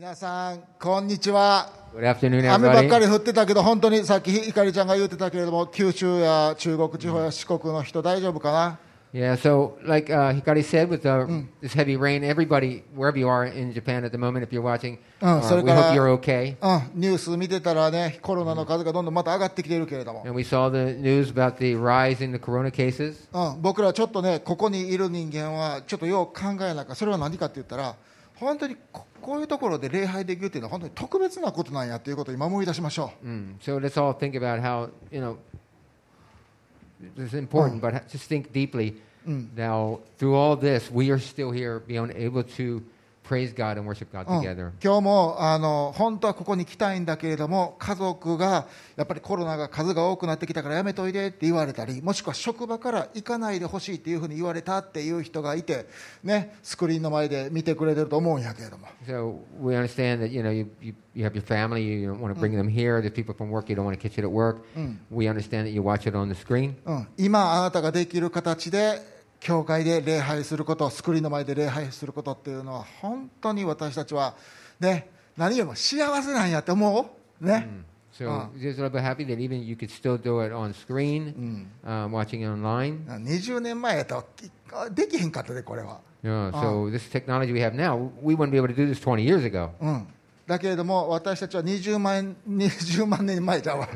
皆さん、こんにちは。雨ばっか.り降ってたけど、本当にさっきひかりちゃんが言ってたけれども、九州や中国地方や四国の人、大丈夫かな Yeah, so like uh, Hikari said, with uh, this heavy rain, everybody, wherever you are in Japan at the moment, if you're watching, Uh, uh, wehope you're okay. うん、ニュース見てたらね、コロナの数がどんどんまた上がってきているけれども、And we saw the news about the rise in the corona cases. うん、僕らちょっとね、ここにいる人間は、ちょっとよく考えなきゃ、それは何かって言ったら、本当にここういうところで礼拝できるっていうのは、本当に特別なことなんやということを今思い出しましょう。 Mm. So let's all think about how, you know, this is important, but ha- just think deeply. Now, through all this, we are still here, being able to praise God and worship God うん together. 今日もあの本当はここに来たいんだけれども家族がやっぱりコロナが数が多くなってきたからやめといでって言われたりもしくは職場から行かないでほしいっていうふうに言われたっていう人がいて、ね、スクリーンの前で見てくれてると思うんやけれども So we understand that you know you, you, you have your family, you don't want to bring them here. There's people from work you don't want to catch it at work. We understand that you watch it on the screen. うん、今あなたができる形で教会で礼拝することスクリーンの前で礼拝することっていうのは本当に私たちは、ね、何よりも幸せなんやって思うね、So Ah. just a little bit happy that even you could still do it on screen, um, watching it online. 20年前やとできへんかったでこれは。Yeah, so this technology we have now, we wouldn't be able to do this 20 years ago. うん、だけれども私たちは20万 ,20 万年前じゃうわ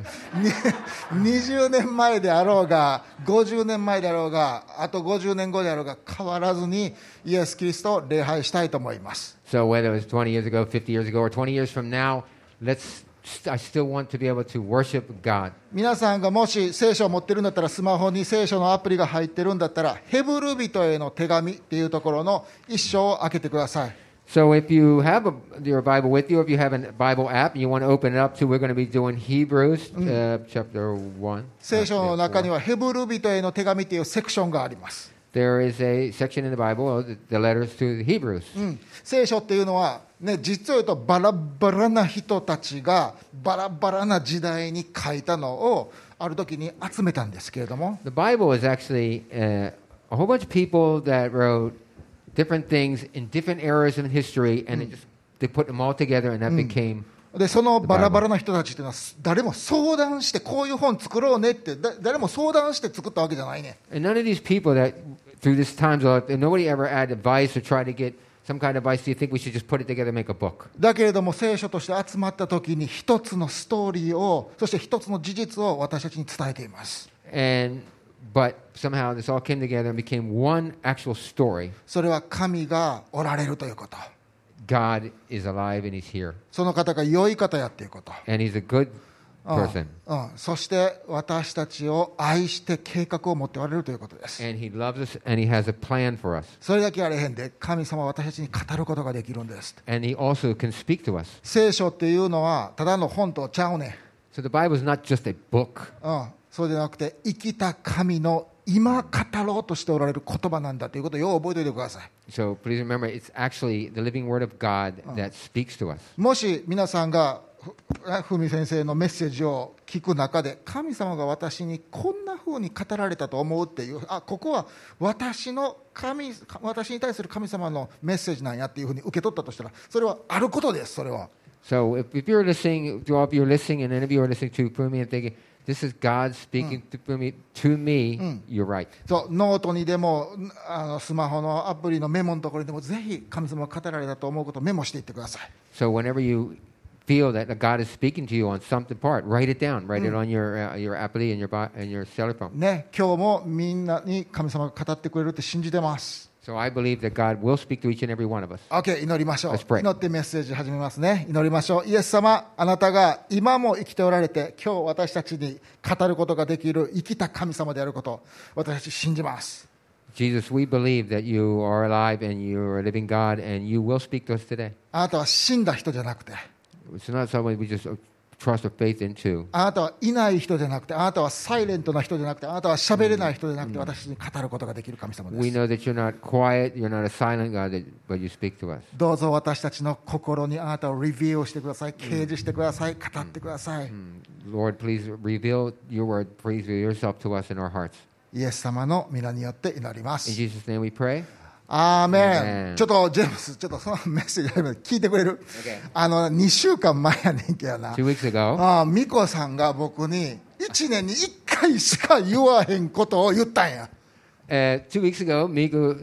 に20年前であろうが50年前であろうがあと50年後であろうが変わらずにイエス・キリストを礼拝したいと思います So whether it was 20 years ago, 50 years ago, or 20 years from now, let's. I still want to be able to worship God. 皆さんがもし聖書を持ってるんだったらスマホに聖書のアプリが入ってるんだったらヘブル人への手紙っていうところの一章を開けてください So if you have a, your Bible with you, if you have a Bible app and you want to open it up to, we're going to be doing Hebrews uh, chapter 1. 聖書の中にははヘブル人への手紙っていうセクションがあります There is a section in the Bible, the, the letters to the Hebrews. うん、聖書っていうのは、ね、実を言うとバラバラな人たちがバラバラな時代に書いたのをある時に集めたんですけれども The Bible is actually uh, a whole bunch of people that wrote different things in different eras in history, and they just they put them all together, and that became でそのバラバラな人たちっていうのは誰も相談してこういう本作ろうねってだ誰も相談して作ったわけじゃないね And none of these people that, through this time, nobody ever had advice or tried to get some kind of advice. Do you think we should just put it together and make a book? だけれども聖書として集まった時に一つのストーリーをそして一つの事実を私たちに伝えています And but somehow this all came together and became one actual story. それは神がおられるということ God is alive and He's here, その方が良い方やっていうこと and He's a good うん person, うん、そして私たちを愛して計画を持っておられるということです。 and He loves us, and He has a plan for us, それだけあれへんで、神様は私たちに語ることができるんです。 and He also can speak to us. 聖書っていうのは、ただの本とちゃうねん。 So the Bible is not just a book. うん、 そうでなくて生きた神の今語ろうとしておられる言葉なんだということをよう覚えておいてください。So, remember, もし皆さんがふみ先生のメッセージを聞く中で神様が私にこんなふうに語られたと思うっていうあここは私,の神私に対する神様のメッセージなんやっていうふうに受け取ったとしたらそれはあることですそれは。So if, if you're listening, if all of you are listening and any of you are listening to Pumi and thinking this is God speaking to Pumi, to me, you're right. そうノートにでもあのスマホのアプリのメモのところにでもぜひ神様が語られたと思うことをメモしていってください So whenever you feel that God is speaking to you on something part, write it down. Write it on your, uh, your Apple and your, and your cell phone. ね今日もみんなに神様が語ってくれるって信じてます So I believe that God will speak to each and every one of us. OK 祈りましょう.祈ってメッセージ始めますね祈りましょうイエス様あなたが今も生きておられて今日私たちに語ることができる生きた神様であること私たち信じます Jesus, we believe that you are alive and you are a living God and you will speak to us today. あなたは死んだ人じゃなくて It's not something we just uh, trust or faith into. あなたはいない人じゃなくてあなたはサイレントな人じゃなくてあなたは喋れない人じゃなくて私に語ることができる神様です We know that you're not quiet, you're not a silent God, that, but you speak to us. どうぞ私たちの心にあなたをレビューをしてください、掲示してください、語ってください。Lord, please reveal your word. Please reveal yourself to us in our hearts. イエス様の皆によって祈りま In す。Jesus' name we pray. アーメンちょっとジェームスちょっとそのメッセージ聞いてくれる Okay あの2週間前やねんけどな Two weeks ago, ああ美子さんが僕に1年に1回しか言わへんことを言ったんや uh, two weeks ago, Miko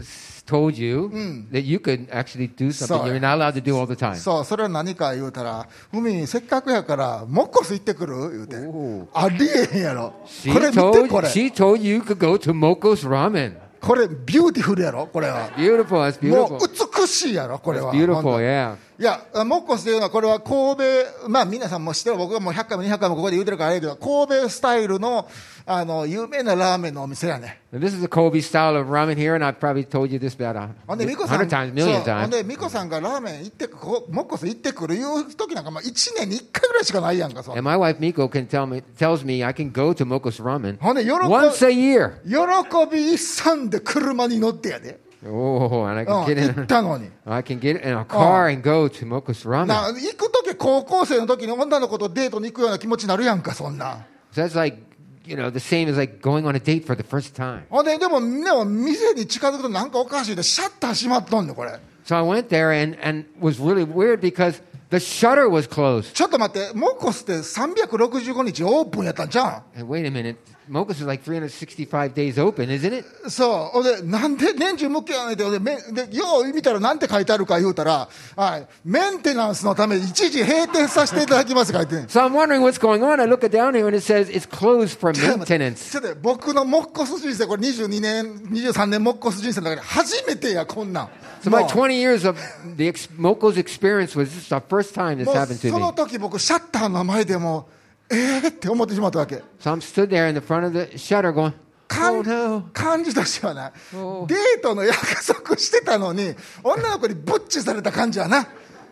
told you that you could actually do something So- you're not allowed to do all the time. そうそれは何か言うたら「ふみせっかくやからモッコス行ってくる?」言うておありえへんやろ She これ見て told, これ she told you could go to Moko's Ramen. これ beautiful やろこれは。 beautiful、もう美しいやろこれは。ビューティフォ、や。いや、モッコスというのは、これは神戸、まあ皆さんも知ってる、僕がもう100回も200回もここで言うてるからあれやけど、神戸スタイルの、あの、有名なラーメンのお店やね。This is the Kobe style of ramen here, and I've probably told you this about a hundred times, million そうほん times. で、ミコさんがラーメン行ってく、こモッコス行ってくるいう時なんか、まあ1年に1回ぐらいしかないやんか、そん And な my wife Miko can tell me tells me I can go to Moko's Ramen once a year. 喜び一惨で車に乗ってやで。Oh, and I うん、can get 行っ in. たのに。I can get in a car and go to Moko's な Ramen. 行く時高校生の時に女の子とデートに行くような気持ちになるやんか、そんなん。So that's like, you know, the same as like going on a date for the first time. ほんで、でも、でも店に近づくとなんかおかしいで、シャッター閉まっとんねんこれ。So I went there and and was really weird because the shutter was closed. ちょっと待って、モコスって365日オープンやったんじゃ And wait a minute, Moko's is like 365 days open, isn't it? んそう。で、なんで年中向きやねんて、で、めで、よう見たらなんて書いてあるか言うたら、はい、メンテナンスのため一時閉店させていただきます書いてん So I'm wondering what's going on. I look it down here and it says it's closed for maintenance. ちょっと僕のモッコス人生、これ22年、23年モッコス人生の中で初めてや、こんなん。So も my う20 years of the ex- Moko's experience was this is the first time this happened to その me. 時僕、シャッターの前でもう、えーって思ってしまったわけ。So I'm stood there in the front of the shutter going, 感 oh no. 感じとしてはな、デートの約束してたのに、女の子にブッチされた感じやな。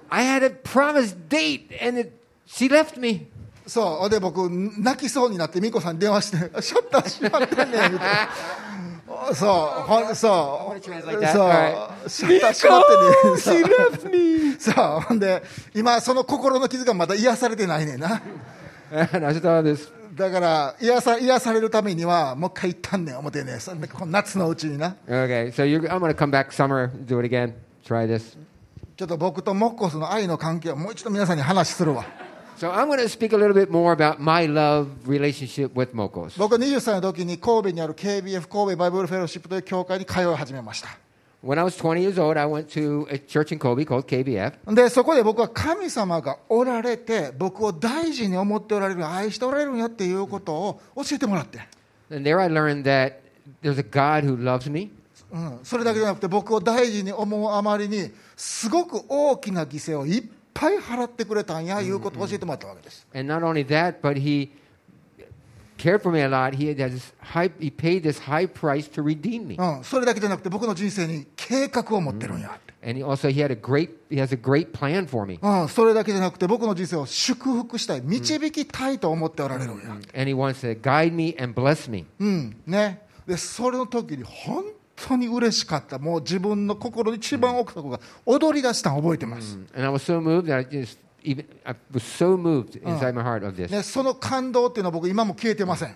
I had a promised date and it, she left me. そう、で僕、泣きそうになって、美子さんに電話して、シャッター閉まってんねん、みたいな。そう、ほんそう、そうまってんね. そう、ほんで、今、その心の傷がまだ癒されてないねんな。だから、癒さ癒されるためには、もう一回行ったんねん、思ってね、夏のうちにな。Okay, so you're, I'm to come back summer, do it again, try this. ちょっと僕とモッコスの愛の関係をもう一度皆さんに話するわ。So I'm going to speak a little bit more about my love relationship with Mokos. 僕は20歳の時に神戸にある KBF 神戸バイブルフェローシップという教会に通い始めました When I was 20 years old, I went to a church in Kobe called KBF. でそこで僕は神様がおられて僕を大事に思っておられる愛しておられるんやっていうことを教えてもらって、And there I learned that there's a God who loves me, うん、それだけじゃなくて僕を大事に思うあまりにすごく大きな犠牲をいっぱい払ってくれたんやいうことを教えてもらったわけです。And not only that, but He cared for me a lot. He this high, He paid this high price to redeem me, うん、それだけじゃなくて僕の人生に計画を持ってるんやって、and He also He had a great He has a great plan for me, うん、それだけじゃなくて僕の人生を祝福したい導きたいと思っておられるんや、and He wants to guide me and bless me. うんね、でそれの時に本当に嬉しかった、もう自分の心の一番奥底が踊り出したのを覚えてます、And I was so moved that I just その感動っていうのは僕今も消えてません。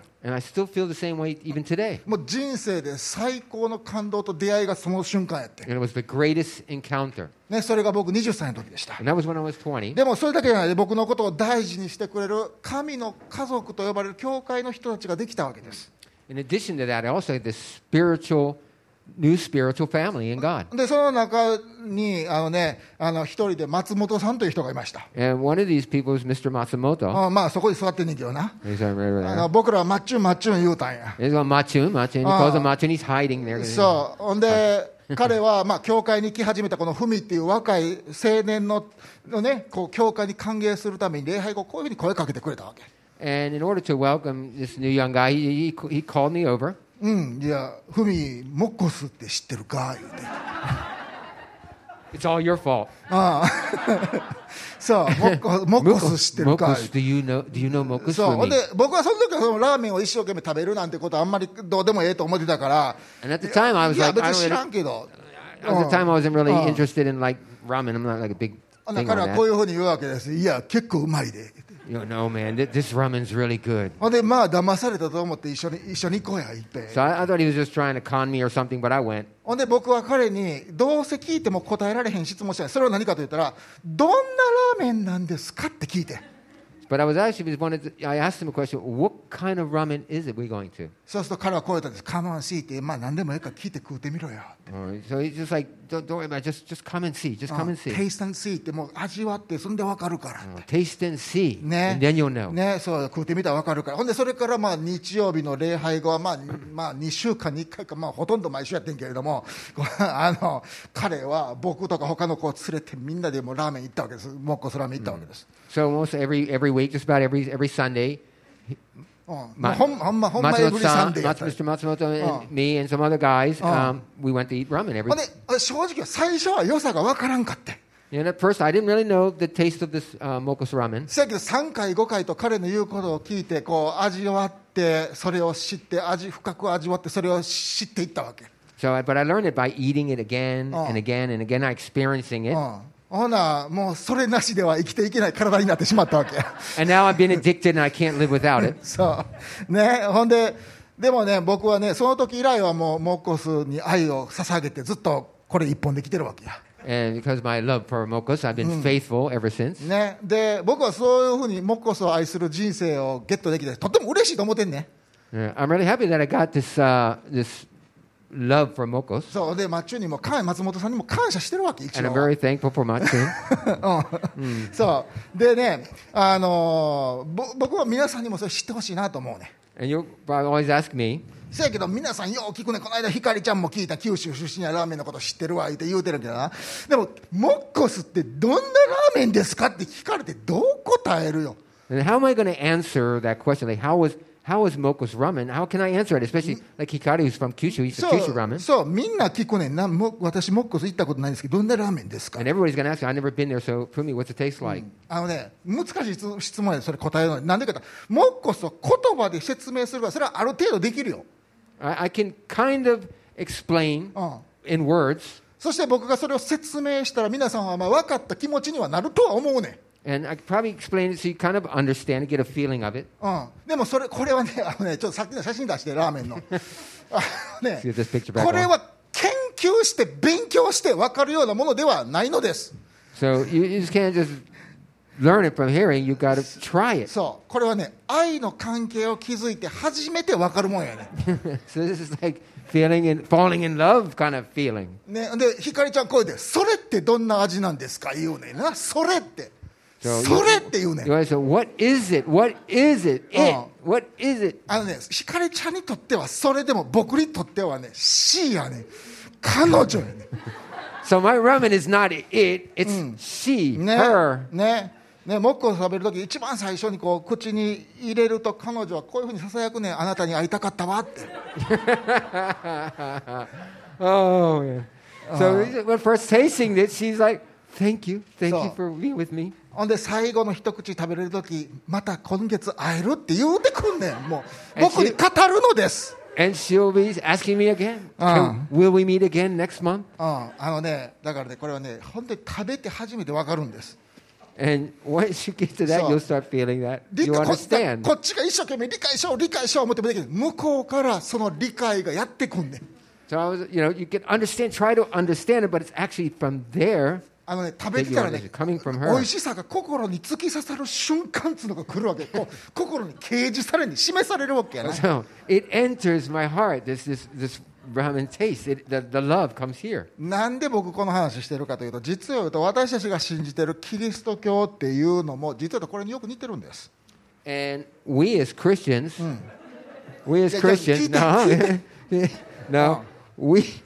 もう人生で最高の感動と出会いがその瞬間やって。ね、それが僕20歳の時でした。でもそれだけじゃないで僕のことを大事にしてくれる神の家族と呼ばれる教会の人たちができたわけです。In addition to that, I also で、その中に、あのね、あの、一人で松本さんという人がいました。あまあ、そこに座ってんねんけどな。僕らはマッチュンマッチュン言うたんや。マッチュンマッチュン。そう。ほんで、彼は、まあ、教会に来始めたこのフミっていう若い青年の,のね、こう、教会に歓迎するために礼拝を、こういうふうに声かけてくれたわけ。And in order to welcome this new young guy, he, he call me over. うん、じゃあ、フミ、モッコスって知ってるか？It's all your fault. ああ。そう、モッコス知っ てるか。モッコス、do you know モッコそう、僕はその時ラーメンを一生懸命食べるなんてことはあんまりどうでもええと思ってたから。あい、だからこういうふうに言うわけです。いや、結構うまいで。You know, no, man, th- this ramen's really good. ほんでまあ騙されたと思って一緒に一緒に行こうや行って So I, I thought he was just trying to con me or something, but I went. ほんで僕は彼にどうせ聞いても答えられへん質問したいそれは何かと言ったらどんなラーメンなんですかって聞いて But I was actually was wanted to, I asked him a question. What kind of ramen is it we going to? そうすると彼はこう言ったんです「カモンシーってまあ何でもいいから聞いて食うてみろよ」Uh, so he's just like, don't, don't worry about it. Just, just come and see. Just come and see. テイストンシーってもう味わってそんで分かるから、Uh, taste and see. ね And then you'll know. ねそう食うてみたら分かるからほんでそれからまあ日曜日の礼拝後はまあ、まあ、2週間に1回か、まあ、ほとんど毎週やってんけれども あの彼は僕とか他の子を連れてみんなでもうラーメン行ったわけですもっこすラーメン行ったわけです、So almost every, every week, just about every, every Sunday, うんまほんほんまほんま every Sunday やった Mats- Mr. Matsumoto and Oh. me and some other guys, Oh. um, we went to eat ramen every で正直は最初は良さが分からんかって And at first, I didn't really know the taste of this uh, Mokos ramen. せやけど3回5回と彼の言うことを聞いてこう味わってそれを知って味深く味わってそれを知っていったわけ So, I- but I learned it by eating it again Oh. and again and again, experiencing it. うん、ほなもうそれなしでは生きていけない体になってしまったわけ And now I've been addicted and I can't live without it. そうねほんででもね僕はねその時以来はもうモッコスに愛を捧げてずっとこれ一本で来てるわけや And because my love for Mokos, I've been faithful ever since. ねで僕はそういうふうにモッコスを愛する人生をゲットできてとっても嬉しいと思ってんね I'm really happy that I got this, uh, this love for Mokos. そうでマッチュにも感松本さんにも感謝してるわけ一 And 応 I'm very thankful for ん。そう。でね、あのーぼ僕は皆さんにもそれ知ってほしいなと思うね。And you probably always ask me, せやけど皆さんよう聞くねこの間ひかりちゃんも聞いた九州出身やラーメンのこと知ってるわ言うて言うてるけどな。でもモッコスってどんなラーメンですかって聞かれてどう答えるよ。And how am I going to answer that question? Like, how was, how was Mokos ramen? How can I answer it? Especially like Hikari, who's from Kyushu, he's そ from Kyushu う ramen. そうみんな聞くねんなも私モッコス行ったことないんですけどどんなラーメンですか And everybody's to ask I've never been there, so for me, what's it taste like? あのね難しい質質問やでそれ答えるのになんでかってモッコスを言葉で説明するからそれはある程度できるよ、I, I can kind of explain うん、in words, そして僕がそれを説明したら皆さんはまあ分かった気持ちにはなるとは思うねんうん、でもそれこれはね,あのね、ちょっとさっきの写真出して、ラーメンの。ね、これは研究して、勉強して分かるようなものではないのです。So, you just learn it from hearing, you gotta try it. そう、これはね、愛の関係を築いて初めて分かるもんやね。so ね、で、ひかりちゃん、こ声で、それってどんな味なんですか言うねな、それって。それって言うねん what is it? What is it? It. Oh. What is it? あのねひかりちゃんにとってはそれでも僕にとってはね C やねん彼女やねん So my ramen is not it, it's she, ね her. ねねモッコを食べるとき一番最初にこう口に入れると彼女はこういうふうにささやくねんあなたに会いたかったわって oh, yeah. So when first tasting it, she's like, thank you. Thank you for being with me. ほんで最後の一口食べれるときまた今月会えるって言うてくんねんもうえ僕に語るのです、And she'll be asking me again, Uh. "Can- will we meet again next month? うん、あのねだからねこれはね本当に食べて初めて分かるんです And once you get to that, you'll start feeling that. 理 You understand. こっちが一生懸命理解しよう理解しよう思ってもできる向こうからその理解がやってくんねん So I was, you know, you can understand, try to understand it, but it's actually from there. あのね、食べてたらね、美味しさが心に突き刺さる瞬間っのが来るわけ。こ心に掲示されに示されるわけやね。so, it enters my heart, this, なんで僕この話してるかというと、実は私たちが信じてるキリスト教っていうのも、実はこれによく似てるんです。And we as Christians,、ん、we as Christians, no, no, we,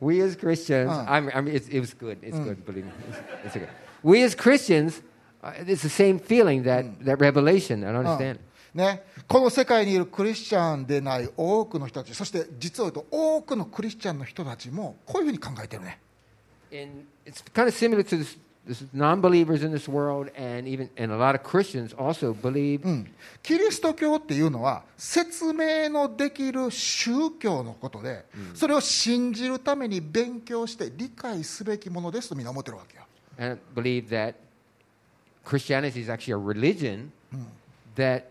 we as Christians, Uh. I mean, it's, it was good. It's good, believe me. It's, it's okay. We as Christians, uh, it's the same feeling that, that revelation. I don't うん understand. ね、この世界にいるクリスチャンでない多くの人たちそして実を言うと多くのクリスチャンの人たちもこういうふうに考えてるね And it's kind of similar to this, this non-believers in this world, and even and a lot of Christians also believe うん、キリスト教っていうのは説明のできる宗教のことで、それを信じるために勉強して理解すべきものですとみんな思ってるわけよ、 and believe that Christianity is actually a religion that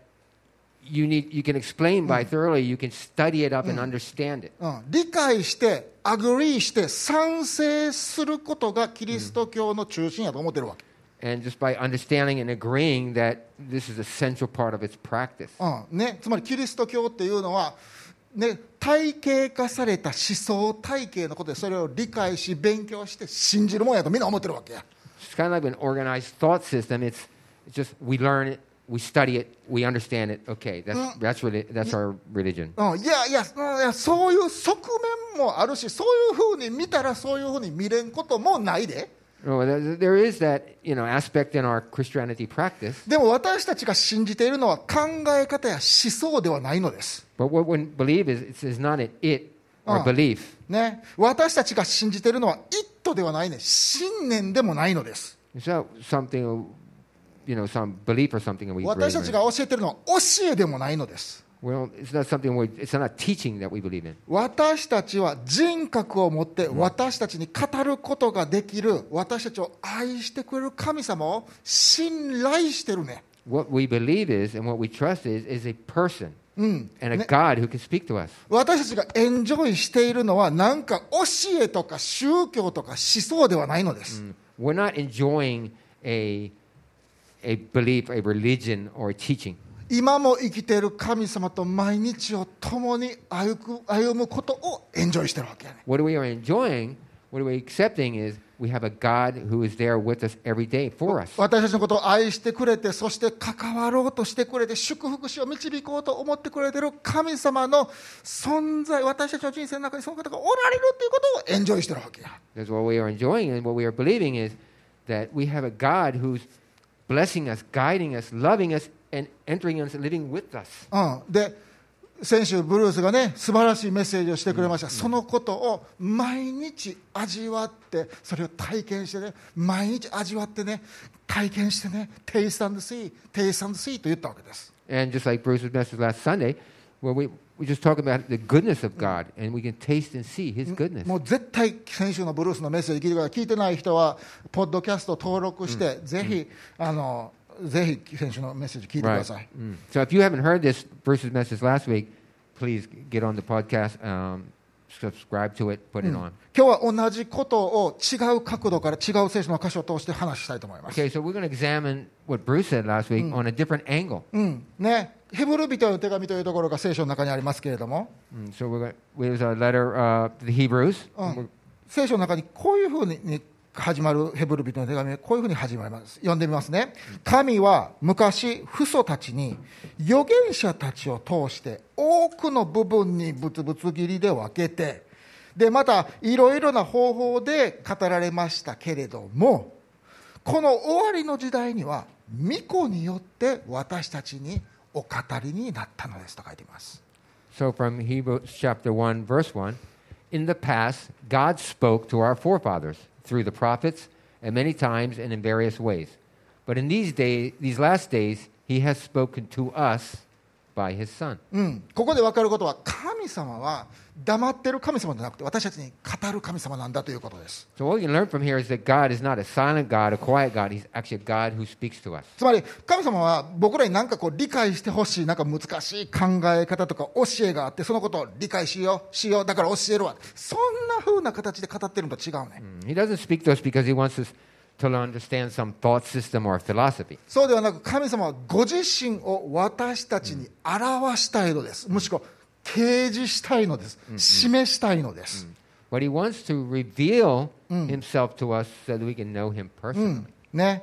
you need you can explain by thoroughly, you can study it up and understand it. うん、理解して、アグリーして、賛成することがキリスト教の中心やと思ってるわけ。And just by understanding and agreeing that this is a central part of its practice. うんね、つまりキリスト教っていうのは、ね、体系化された思想体系のことでそれを理解し勉強して信じるもんやとみんな思ってるわけや It's kind of like an organized thought system. It's, it's just we learn it, We study it, we understand it, ok. that's, that's, that's our religion. そういう側面もあるし、そういうふうに見たらそういうふうに見れんこともないで。でも私たちが信じているのは考え方や思想ではないのです。私たちが信じてるのは、it ではないね、信念でもないのです。So, something 私たちが教えているのは教えでもないのです。私たちは人格を持って私たちに語ることができる私たちを愛してくれる神様を信頼してるね。私たちがエンジョイしているのは何か教えとか宗教とか思想ではないのです。A belief, a religion, or a teaching. 今も生きている神様と毎日を共に歩く歩むことをエンジョイしてるわけやね What we are enjoying, what we're accepting is we have a God who is there with us every day for us. 私たちのことを愛してくれてそして関わろうとしてくれて祝福しを導こうと思ってくれてる神様の存在私たちの人生の中にその方がおられるということをエンジョイしてるわけや That's what we are enjoying, and what we are believing is that we have a God who's blessing us, guiding us, loving us, and entering us, living with us. うん、で先週ブルースがね素晴らしいメッセージをしてくれました、そのことを毎日味わってそれを体験してね毎日味わってね体験してねテイスタンドシーテイスタンドシーと言ったわけです And just like Bruce's message last Sunday, where we, we just talk about the goodness of God, and we can taste and see His goodness. もう絶対先週のブルースのメッセージ聞いてください聞いてない人はポッドキャスト登録して、ぜひあのぜひ先週のメッセージ聞いてくだ Right. さい、 Mm. So if you haven't heard this Bruce's message last week, please get on the podcast, um, subscribe to it, put it on. 今日は同じことを違う角度から違う聖書の箇所を通して話したいと思います、Okay, so we're going to examine what Bruce said last week on a different angle. うんね、ヘブル人への手紙というところが聖書の中にありますけれども、Mm, so we're going there's a letter uh, to the Hebrews. うん聖書の中にこういうふうにに始まるヘブル人の手紙こういうふうに始まります。読んでみますね。神は昔父祖たちに預言者たちを通して多くの部分にブツブツ切りで分けてでまたいろいろな方法で語られましたけれどもこの終わりの時代には御子によって私たちにお語りになったのですと書いています。So from Hebrews chapter 1, verse 1, in the past, God spoke to our forefathers through the prophets and many times and in various ways. But in these days, these last days, he has spoken to us by うん、ここで分かることは神様は黙ってる神様じゃなくて私たちに語る神様なんだということです。つまり神様は僕らに何かこう理解してほしい難しい考え方とか教えがあってそのことを理解しようしようだから教えるわ。そんなふうな形で語ってるのと違うね。うん he to understand some thought system or philosophy. そうではなく神様はご自身を私たちに表したいのですむしろ掲示したいのです示したいのです、But he wants to reveal himself to us so that we can know him personally. ね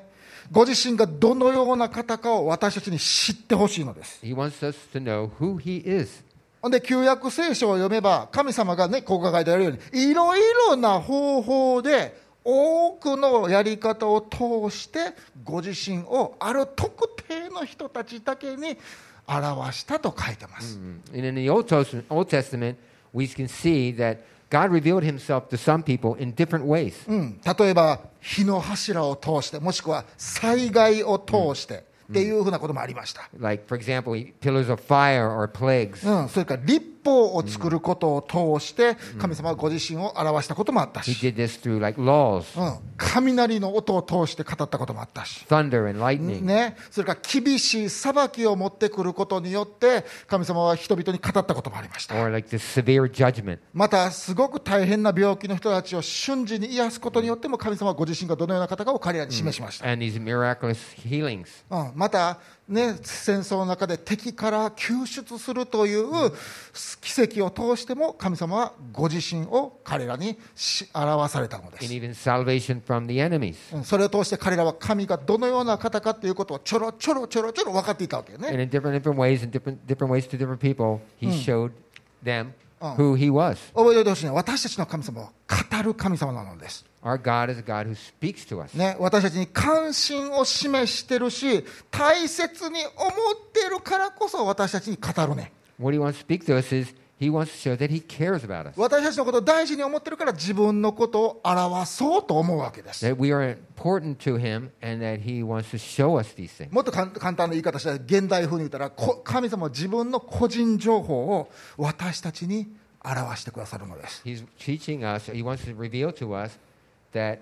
ご自身がどのような方かを私たちに知ってほしいのです He wants us to know who he is. で旧約聖書を読めば神様がねここが書いてあるようにいろいろな方法で多くのやり方を通してご自身をある特定の人たちだけに表したと書いてます、And in the Old Testament, Old Testament, we can see that God revealed himself to some people in different ways. うん、例えば火の柱を通してもしくは災害を通してっていうふうなこともありました、Like, for example, pillars of fire or plagues. うん、それから立法を作ることを通して神様はご自身を表したこともあったし、雷の音を通して語ったこともあったし、thunder, and lightning. ね、それから厳しい裁きを持ってくることによって神様は人々に語ったこともありました。Or like this severe judgment. またすごく大変な病気の人たちを瞬時に癒すことによっても神様はご自身がどのような方かを彼らに示しました、And these miraculous healings. うん、また、ね、戦争の中で敵から救出するという奇跡を通しても神様はご自身を彼らに表されたのです。それを通して彼らは神がどのような方かということをちょろちょろちょろちょろ分かっていたわけ。私たちの神様語る神様なのです。私たちに関心を示しているし、大切に思っているからこそ私たちに語るね。私たちのことを大事に思ってるから自分のことを表そうと思うわけです。もっと簡単な言い方したら、現代風に言ったら、神様は自分の個人情報を私たちに表してくださるのです。That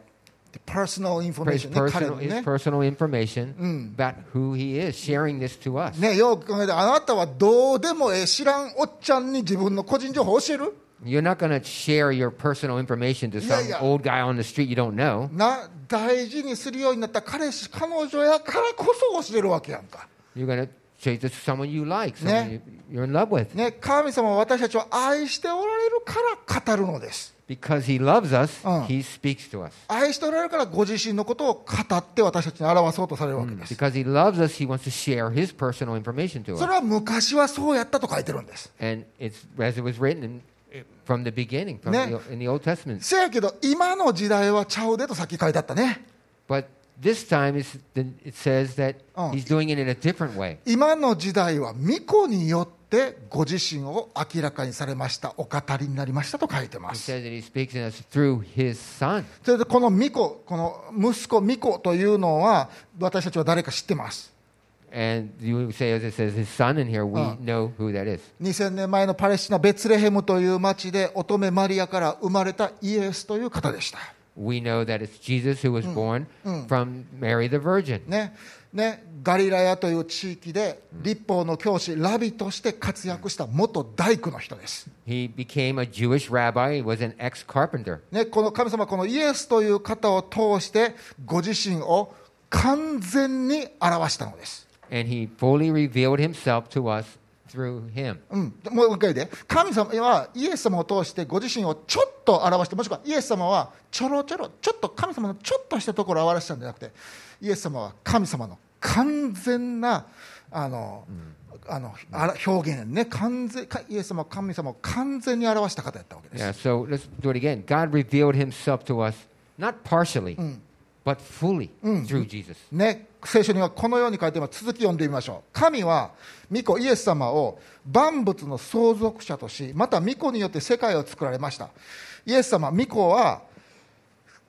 personal information personal, his ね。personal information about who he is, sharing this to us. ね、よく考えて、あなたはどうでもええ知らんおっちゃんに自分の個人情報を教える You're not going to share your personal information to some old guy on the street you don't know. な、大事にするようになった彼氏、彼女やからこそ教えるわけやんか。You're going to say this to someone you like, someone Yeah. you, you're in love with. ね、神様は私たちを愛しておられるから語るのです。Because he loves us, Uh. he speaks to us. 愛しておられるからご自身のことを語って私たちに表そうとされるわけです。Because he loves us, he wants to share his personal information to そ us. れは昔はそうやったと書いてるんです。And it's as it was written in, from the beginning, from Yeah. the, in the Old Testament. せやけど今の時代はちゃうでとさっき書いてあったね。But this time it's, it says that Uh. he's doing it in a different way. 今の時代は巫女によってっご自身を明らかにされました、お語りになりましたと書いてます。それでこの巫女、この息子、巫女というのは私たちは誰か知ってます？2000年前のパレスチナ、ベツレヘムという町で乙女マリアから生まれたイエスという方でした。ね。ね、ガリラヤという地域で立法の教師、ラビとして活躍した元大工の人です。He became a Jewish rabbi. Was an ex carpenter. ね、この神様はこのイエスという方を通してご自身を完全に表したのです。And he fully revealed himself to us through him. うん、もう一回で神様はイエス様を通してご自身をちょっと表してもしくはイエス様はちょろちょろちょっと神様のちょっとしたところを表したんじゃなくてイエス様は神様の完全なあの、あの表現ね完全かイエス様は神様を完全に表した方やったわけです。Yeah, so let's do it again. God revealed himself to us not partially, but fully through Jesus. ね、聖書にはこのように書いてます。続き読んでみましょう。神は御子イエス様を万物の相続者としまた御子によって世界を作られました。イエス様御子は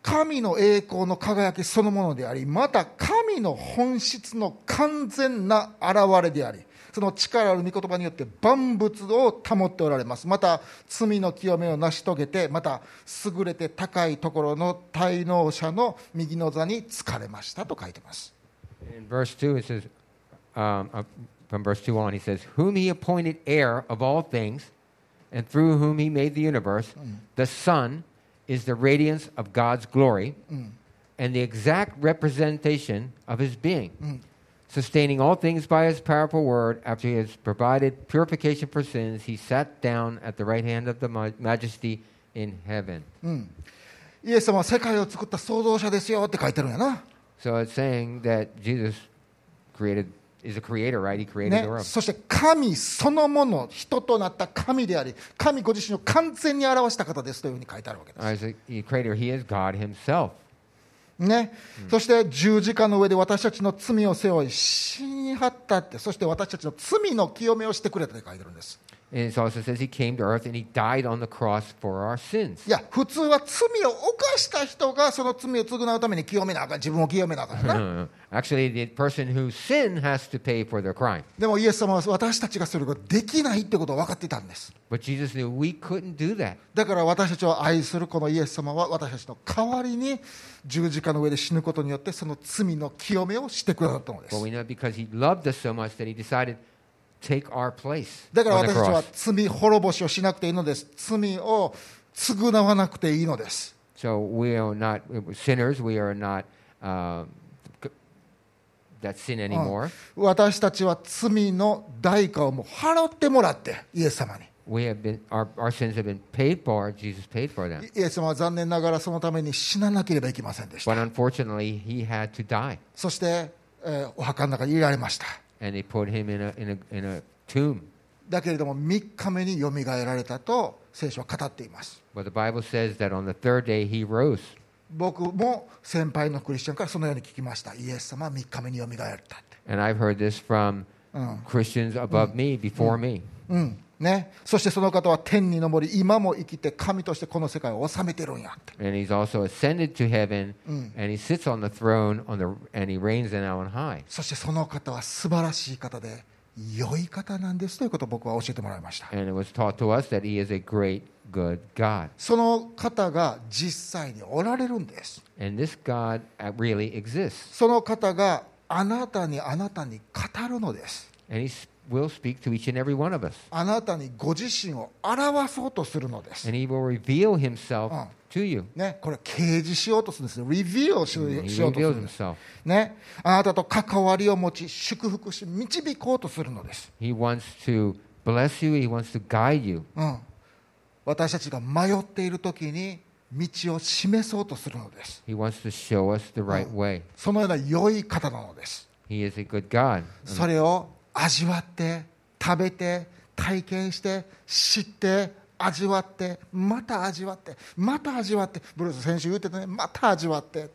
神の栄光の輝きそのものでありまた神の本質の完全な現れでありその力ある御言葉によって万物を保っておられますまた罪の清めを成し遂げてまた優れて高いところの滞納者の右の座に疲れましたと書いてます In verse 2, it says, um, uh, from verse 2 on, he says, Whom he appointed heir of all things, and through whom he made the universe, the Son is the radiance of God's glory and the exact representation of his being, sustaining all things by his powerful word. After he has provided purification for sins, he sat down at the right hand of the ma- majesty in heaven. イエス様は世界を作った創造者ですよって書いてるんやな、 So it's saying that Jesus created is a creator, right? He created ね the、world. そして神そのもの人となった神であり神ご自身を完全に表した方ですというふうに書いてあるわけです、 As a he creator, he is God himself. ね。そして十字架の上で私たちの罪を背負い死に張ったってそして私たちの罪の清めをしてくれたって書いてるんです、And it also says he came to earth and he died on the cross for our sins. いや、普通は罪を犯した人がその罪を償うために清めなあかん、自分を清めなあかんな。Uh, Actually, the person who sinned has to pay for their crime. でもイエス様は私たちがそれができないってことを分かっていたんです。But Jesus knew we couldn't do that. だから私たちを愛するこのイエス様は私たちの代わりに十字架の上で死ぬことによってその罪の清めをしてくださったので But す。we know because he loved us so much that he decided take our place だから私たちは.罪滅ぼしをしなくていいのです。罪を償わなくていいのです。So we are not sinners. We are not uh, that sin anymore. 私たちは罪の代価をもう払ってもらってイエス様に。We have been our, our sins have been paid for. Jesus paid for them. イエス様は残念ながらそのために死ななければいけませんでした。But unfortunately, he had to die, そして、えーお墓の中に入れられました。And they put him in a in a in a tomb. だけれども3日目によみがえられたと聖書は語っています。But the Bible says that on the third day he rose. 僕も先輩のクリスチャンからそのように聞きました。イエス様は3日目によみがえったって。And I've heard this from Christians above me, before me. うんね、そしてその方は天に上り、今も生きて神としてこの世界を治めてるんやって。そしてその方は素晴らしい方で、良い方なんですということを僕は教えてもらいました。その方が実際におられるんです。その方があなたにあなたに語るのです。Will speak to each and every one of us. あなたにご自身を表そうとするのです、And he will reveal himself Oh. to you. ね、これ掲示しようとするんですよリビューをし He しようとする reveals んです himself. ね、あなたと関わりを持ち祝福し導こうとするのです、He wants to bless you. He wants to guide you. うん、私たちが迷っている時に道を示そうとするのです He wants to show us the right way. そのような良い方なのです He is a good God. それを味わって食べて体験して知って味わってまた味わってまた味わってブルース先週言ってたねまた味わって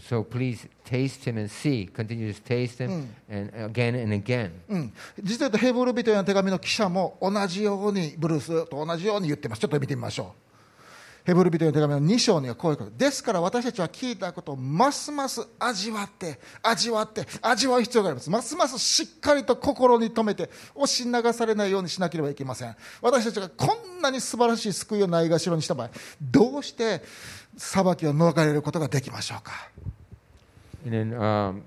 so please taste him and see. Continue to taste him and again and again. うん、実はヘブル人への手紙の記者も同じようにブルースと同じように言ってます。ちょっと見てみましょうヘブル人への手紙の2章にはこういうこと。ですから私たちは聞いたことをますます味わって味わって味わう必要があります。ますますしっかりと心に留めて押し流されないようにしなければいけません。私たちがこんなに素晴らしい救いをないがしろにした場合どうして裁きを逃れることができましょうか？And then, um,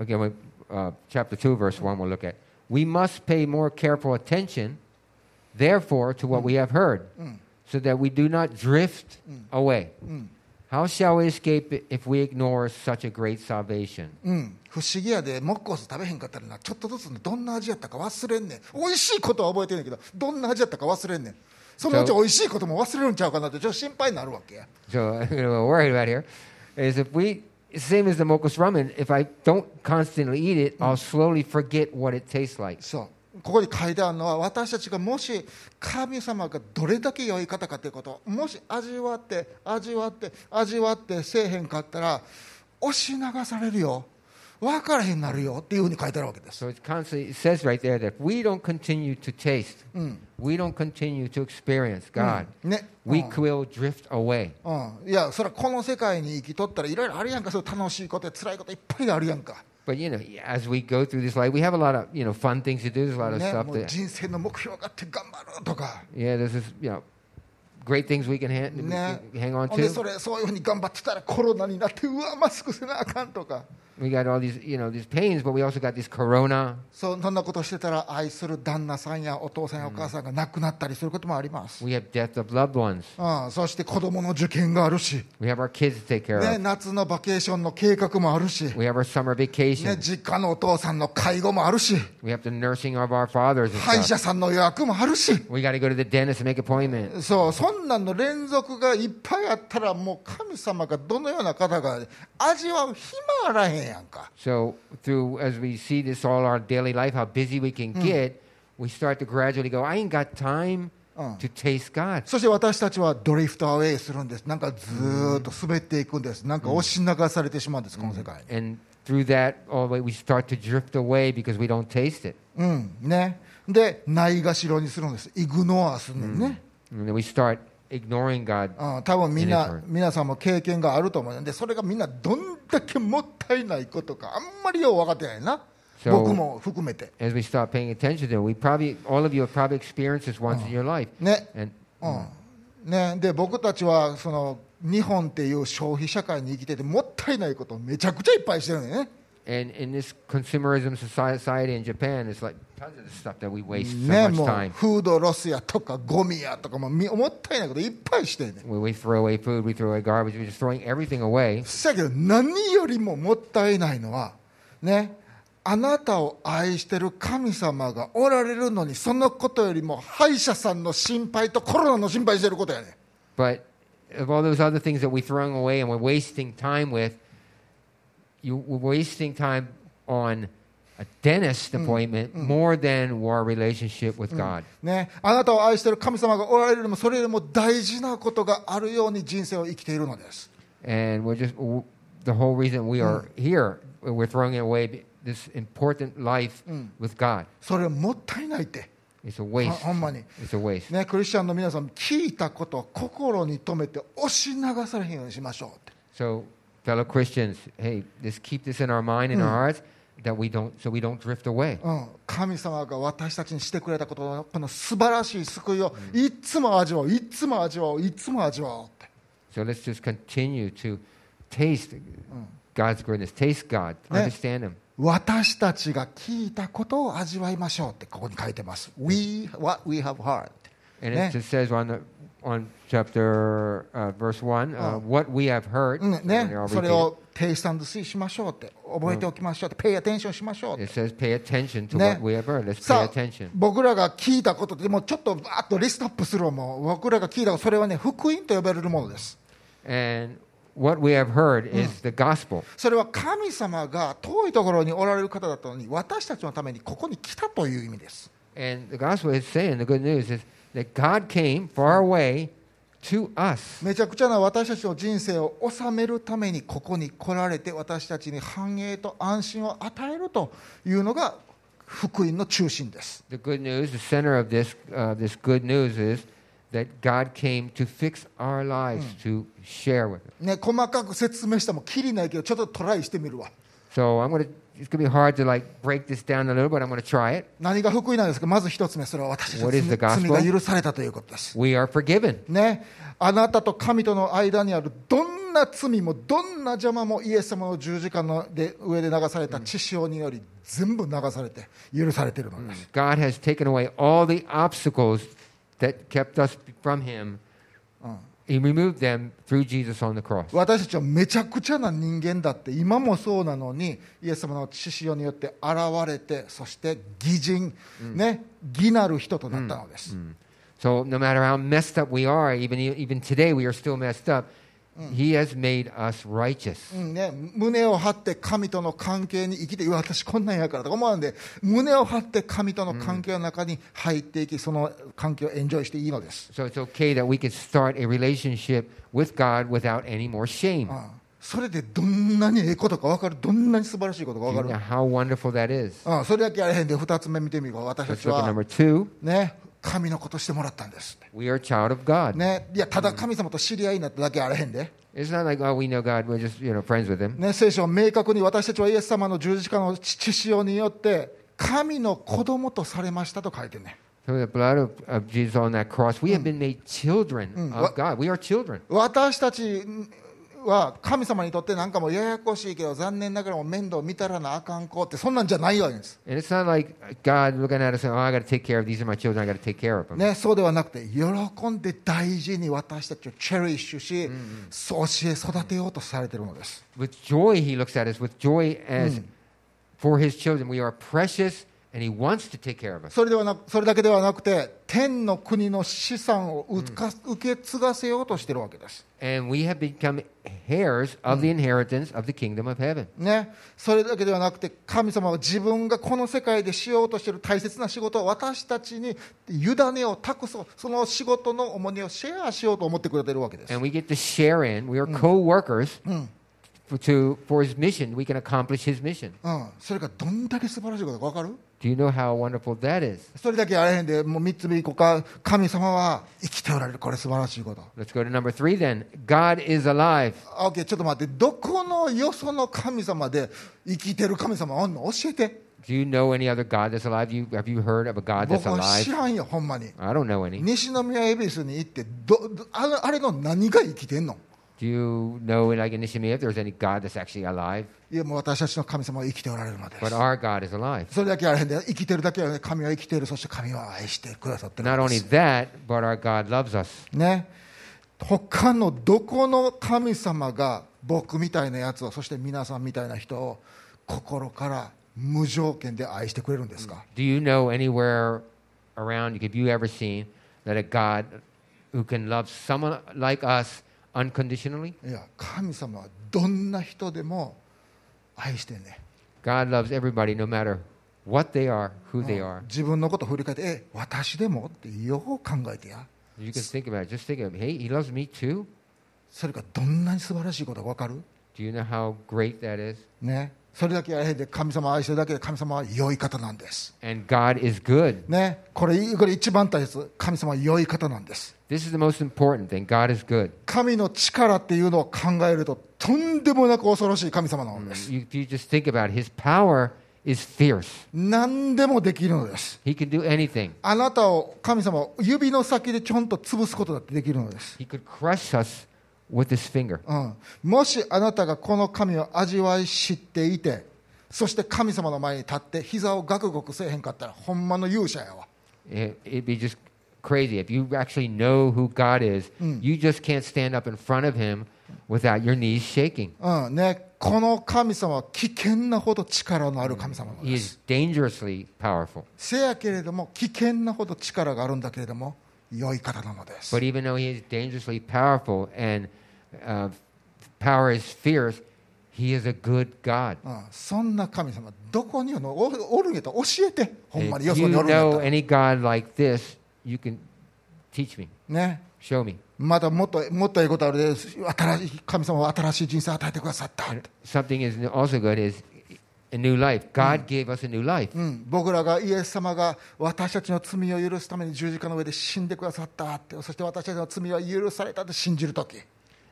again, we- uh, chapter 2, verse 1, we'll look at. We must pay more careful attention, therefore, to what we have heard, so that we do not drift away. How shall we escape if we ignore such a great salvation? うん、不思議やでモッコース食べへんかったらなちょっとずつねどんな味やったか忘れんねん美味しいことは覚えてんねんけどどんな味やったか忘れんねんそのうち美味しいことも忘れるんちゃうかなってちょっと心配になるわけや So, what we're worried about here is if we, same as the Mokos ramen, if I don't constantly eat it, I'll slowly forget what it tastes like. そうここに書いてあるのは私たちがもし神様がどれだけ良い方かということをもし味わって味わって味わってせえへんかったら押し流されるよ。分からへんなるよっていうふうに書いてあるわけです。So it's constantly, it says right there that if we don't continue to taste, we don't continue to experience God, ね、we うん will drift away. うん、いやそれはこの世界に生きとったらいろいろあるやんか。そう楽しいことや辛いこといっぱいあるやんか But you know, as we go through this life, we have a lot of you know fun things to do. There's a lot of ね、 stuff もう that 人生の目標があって頑張るとか、 yeah, there's this you know great things we can ha- ね、 hang on ほんで to. それそういうふうに頑張ってたらコロナになってうわマスクせなあかんとか We got all these you know these pains, but we also got this corona. そうそんなことしてたら愛する旦那さんやお父さんやお母さんが亡くなったりすることもあります、We have death of loved ones. うん、そして子供の受験があるし、We have our kids to take care ね、of. 夏のバケーションの計画もあるし、ね、We have our summer vacation. 実家のお父さんの介護もあるし We have the nursing of our fathers and 歯医 stuff. 者さんの予約もあるし We got to go to the dentist and make appointment. そうそんなんの連続がいっぱいあったらもう神様がどのような方が味わう暇あらへんやんか So through as we see this all our daily life, how busy we can get, we start to gradually go. I ain't got time Mm. to taste God. そして私たちはドリフトアウェイするんですなんかずーっと滑っていくんですなんか押し流されてしまうんですこの世界に And through that, all the way, we start to drift away because we don't taste it. うんね、でないがしろにするんですイグノアするのね、And then we start ignoring God. うん、多分みんな皆さんも経験があると思うんでそれがみんなどんだけもったいないことかあんまりよう分かってないな So- 僕も含めて As we start paying attention to it, we probably, all of you have probably experienced this once in your life. ね And うんね、で僕たちはその日本っていう消費社会に生きててもったいないことをめちゃくちゃいっぱいしてるね And in this consumerism soci- society in Japan, it's like ねもう.フードロスやとかゴミやとかもみもったいないこといっぱいしてんねん We, throw away food, we throw away garbage, we're just throwing everything away. そやけど何よりももったいないのはねあなたを愛してる神様がおられるのにそのことよりも歯医者さんの心配とコロナの心配してることやねん But of all those other things that we're throwing away and we're wasting time with, you, we're wasting time on a dentist appointment more than our relationship with God. ね、あなたを愛している神様がおられるよりもそれよりも大事なことがあるように人生を生きているのです And we're just, w- the whole reason we are here, we're throwing away this important life with God. それもったいないって、 It's a ほ waste. ほんまに、 It's a waste. ね、クリスチャンの皆さん聞いたことを心に留めて押し流されへんようにしましょうって So, fellow Christians, hey, just keep this in our mind and our hearts That we don't, so we don't drift away. うん、神様が私たちにしてくれたことのこの素晴らしい救いをいつも味わおういつも味わおういつも味わおうって So let's just continue to taste God's goodness, taste God, understand Him. 私たちが聞いたことを味わいましょうってここに書いてます We, what we have heard And it just says on the on chapter uh, verse one, uh, what we have heard. ねそれをテイスタンドシーしましょうって覚えておきましょうって、ペイアテンションしましょうっ.て says ね heard. さあ.僕らが聞いたことってもうちょっとバーッとリストアップするもん僕らが聞いたことそれはね福音と呼ばれるものです And what we have heard is the gospel. それは神様が遠いところにおられる方だったのに私たちのためにここに来たという意味です And the gospel is saying the good news is that God came far away to us. めちゃくちゃな私たちの人生を収めるためにここに来られて私たちに繁栄と安心を与えるというのが福音の中心です The good news, the center of this uh, this good news is that God came to fix our lives, to share with us. ね細かく説明してもきりないけどちょっとトライしてみるわ So I'm gonna. It's gonna be hard to like break this down a little, but I'm gonna try it. 何が福音なんですかまず一つ目それは私たちの罪が許されたということです We are forgiven. ね、あなたと神との間にあるどんな罪もどんな邪魔もイエス様の十字架ので上で流された血潮により全部流されて許されているのです、God has taken away all the obstacles that kept us from Him. 私たちはめちゃくちゃな人間だって今もそうなのにイエス様の父親によって現れてそして偽人、うん、ね偽なる人となったのです。He has made us righteous. うんね、胸を張って神との関係に生きて、私こんなんやからとか思わんで、胸を張って神との関係の中に入っていき、その関係をエンジョイしていいのです。So it's okay that we can start a relationship with God without any more shame. ああそれでどんなにええことか分かる、どんなに素晴らしいことか分 you か know る。how wonderful that is? ああそれだけやれへんで、二つ目見てみる私た Let's ち look at は number、two. ね、神の子としてもらったんです。We are child of God. ね、いやただ神様と知り合いになっただけあれへんで。聖書は明確に私たちはイエス様の十字架の父潮によって神の子供とされましたと書いてね。私たちは神様にとってなんかもややこしいけど残念ながら面倒見たらなあかんこうってそんなんじゃないわけです。そうではなくて喜んで大事に私たちをチェリッシし、mm hmm. 育てようとされてるのです。それ,だけではなくて、天の国の資産を受け継がせようとしているわけです。それだけではなくて、神様は自分がこの世界でしようとしている大切な仕事を私たちに委ねを託そ、その仕事の重荷をシェアしようと思ってくれているわけです。To, for his mission. We can accomplish his mission. うん、それがどんだけ素晴らしいことか分かる Do you know how wonderful that is? それだけあれへんで、もう3つ目いこうか、神様は生きておられる、これ素晴らしいこと。Let's go to number three then. God is alive. あ OK、ちょっと待って、どこのよその神様で生きてる神様おんの教えて。Do you know any other God that's alive? You, have you heard of a God that's 僕は知 alive? らんよ、ほんまに。I don't know any. 西宮恵比寿に行ってどどあの、あれの何が生きてんの Do you know, like in Nishimiya, if there's any God that's actually alive? いや、もう私たちの神様は生きておられるので But す。our God is alive. それだけあれへんで、生きてるだけはね、神は生きている、そして神は愛してくださってる Not only す。that, but our God loves us. ね。他のどこの神様が僕みたいなやつを、そして皆さんみたいな人を心から無条件で愛してくれるんですか Do you know anywhere around, have you ever seen that a God who can love someone like us unconditionally? いや、神様はどんな人でも愛してんね。God loves everybody no matter what they are, who they are. 自分のことを振り返って、え、私でもってよう考えてや。You can think about it. Just think of, hey, he loves me too. それがどんなに素晴らしいことか分かる Do you know how great that is? ね。それだけやへんで神様を愛してるだけで神様は良い方なんです。And God is good. ね。これ、これ一番大切。神様は良い方なんです。This is the most important thing. God is good. 神の力っていうのを考えると、とんでもなく恐ろしい神様なのです。You, you just think about it, his power is fierce. 何でもできるのです。He can do anything. あなたを、神様を指の先でちょんと潰すことだってできるのです。He could crush us with his finger. うん、もしあなたがこの神を味わい知っていて、そして神様の前に立って、膝をガクガクせえへんかったら、ほんまの勇者やわ。It, it'd be just crazy. If you actually know who God is, you just can't stand up in front of him without your knees shaking. うんね、この神様は危険なほど力のある神様なの He で is す。dangerously powerful. せやけれども、危険なほど力があるんだけれども、良い方なのです。But even though he is dangerously powerful and uh, power is fierce, he is a good God. うん、そんな神様、どこにおおおるんやったら教えて、ほんまによ If そ you におるんやっ know any God like this, you can teach me, ね、show me. またもっともっといいことあるで、新しい神様は新しい人生を与えてくださった。Something is also good is a new life. God gave us a new life. うん、僕らがイエス様が私たちの罪を許すために十字架の上で死んでくださったって。そして私たちの罪は許されたって信じるとき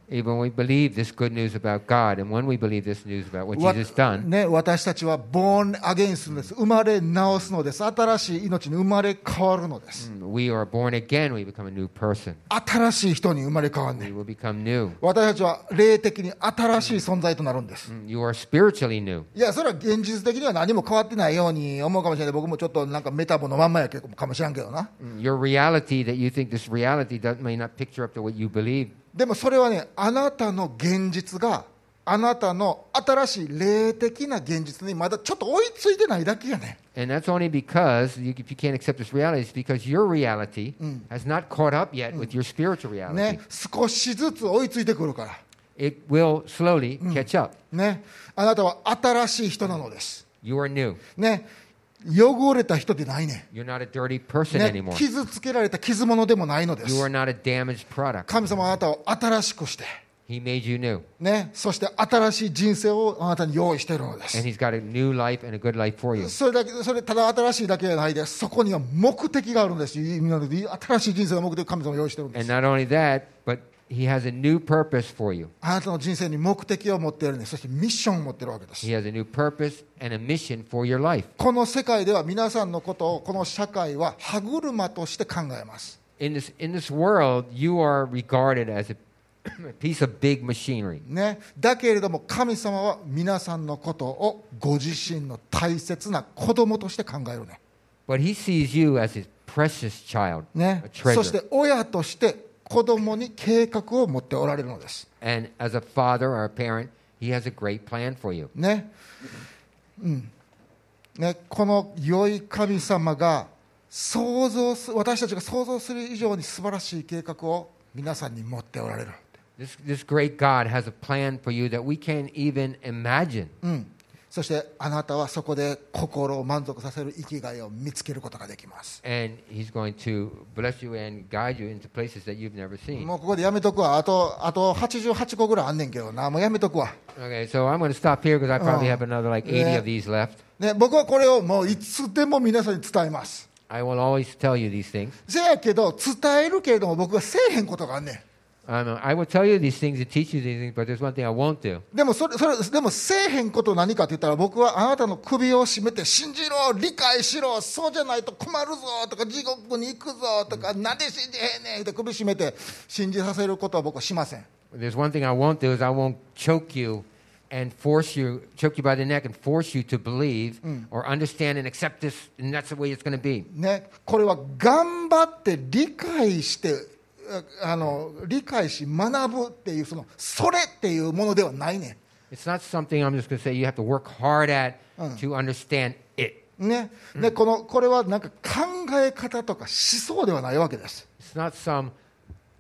Even when we believe this good news about God, and when we believe this news about what わ Jesus done, ね、私たちは born again するんです生まれ直すのです新しい命に生まれ変わるのです、 we are born again. We become a new person. 新しい人に生まれ変わる We ね will become new. 私たちは霊的に新しい存在となるんです、 You are spiritually new. いやそれは現実的には何も変わってないように思うかもしれない僕もちょっとなんかメタボのまんまやけどかもしれんけどな Your reality that you think this reality does, may not picture up to what you believe. でもそれはね、あなたの現実が、あなたの新しい霊的な現実にまだちょっと追いついてないだけやね。And that's only because you, if you can't accept this reality, it's because your reality has not caught up yet with your spiritual reality. ね、少しずつ追いついてくるから。It will slowly catch up. ね、あなたは新しい人なのです。You are new. ね、汚れた人でないね。傷つけられた傷物でもないのです。神様あなたを新しくして、ね、そして新しい人生をあなたに用意してるのです。それ,だけそれただ新しいだけじゃないで。そこには目的があるんです。新しい人生の目的を神様は用意してるんです。He has a new purpose for you. あなたの人生に目的を持っているんです。そしてミッションを持っているわけです。He has a new purpose and a mission for your life. この世界では皆さんのことをこの社会は歯車として考えます。In this, in this world, you are regarded as a piece of big machinery. ね、だけれども神様は皆さんのことをご自身の大切な子供として考えるね。But He sees you as His precious child, ねそして.親として子供に計画を持っておられるのです。And as a father or a parent, He has a great plan for you. ね。うん。ね、この良い神様が想像す私たちが想像する以上に素晴らしい計画を皆さんに持っておられる。This, this great God has a plan for you that we can't even imagine. うん。そしてあなたはそこで心を満足させる生きがいを見つけることができます。もうここでやめとくわ。あと,あと88個ぐらいあんねんけどな。もうやめとくわ。ね、僕はこれをもういつでも皆さんに伝えます。じゃけど、伝えるけれども僕はせえへんことがあんねん。Um, I will tell you these things and teach you these things, but there's one thing I won't do. でもそれそれでもせえへんこと何かって言ったら僕はあなたの首を絞めて信じろ理解しろそうじゃないと困るぞとか地獄に行くぞとかなんで信じへんねんって首絞めて信じさせることは僕はしません There's one thing I won't do is I won't choke you and force you, choke you by the neck and force you to believe or understand and accept this, and that's the way it's going to be. ねこれは頑張って理解して ああの理解し学ぶっていうそのそれっていうものではないね It's not something I'm just going to say you have to work hard at to understand it. んねでこのこれはなんか考え方とか思想ではないわけです It's not some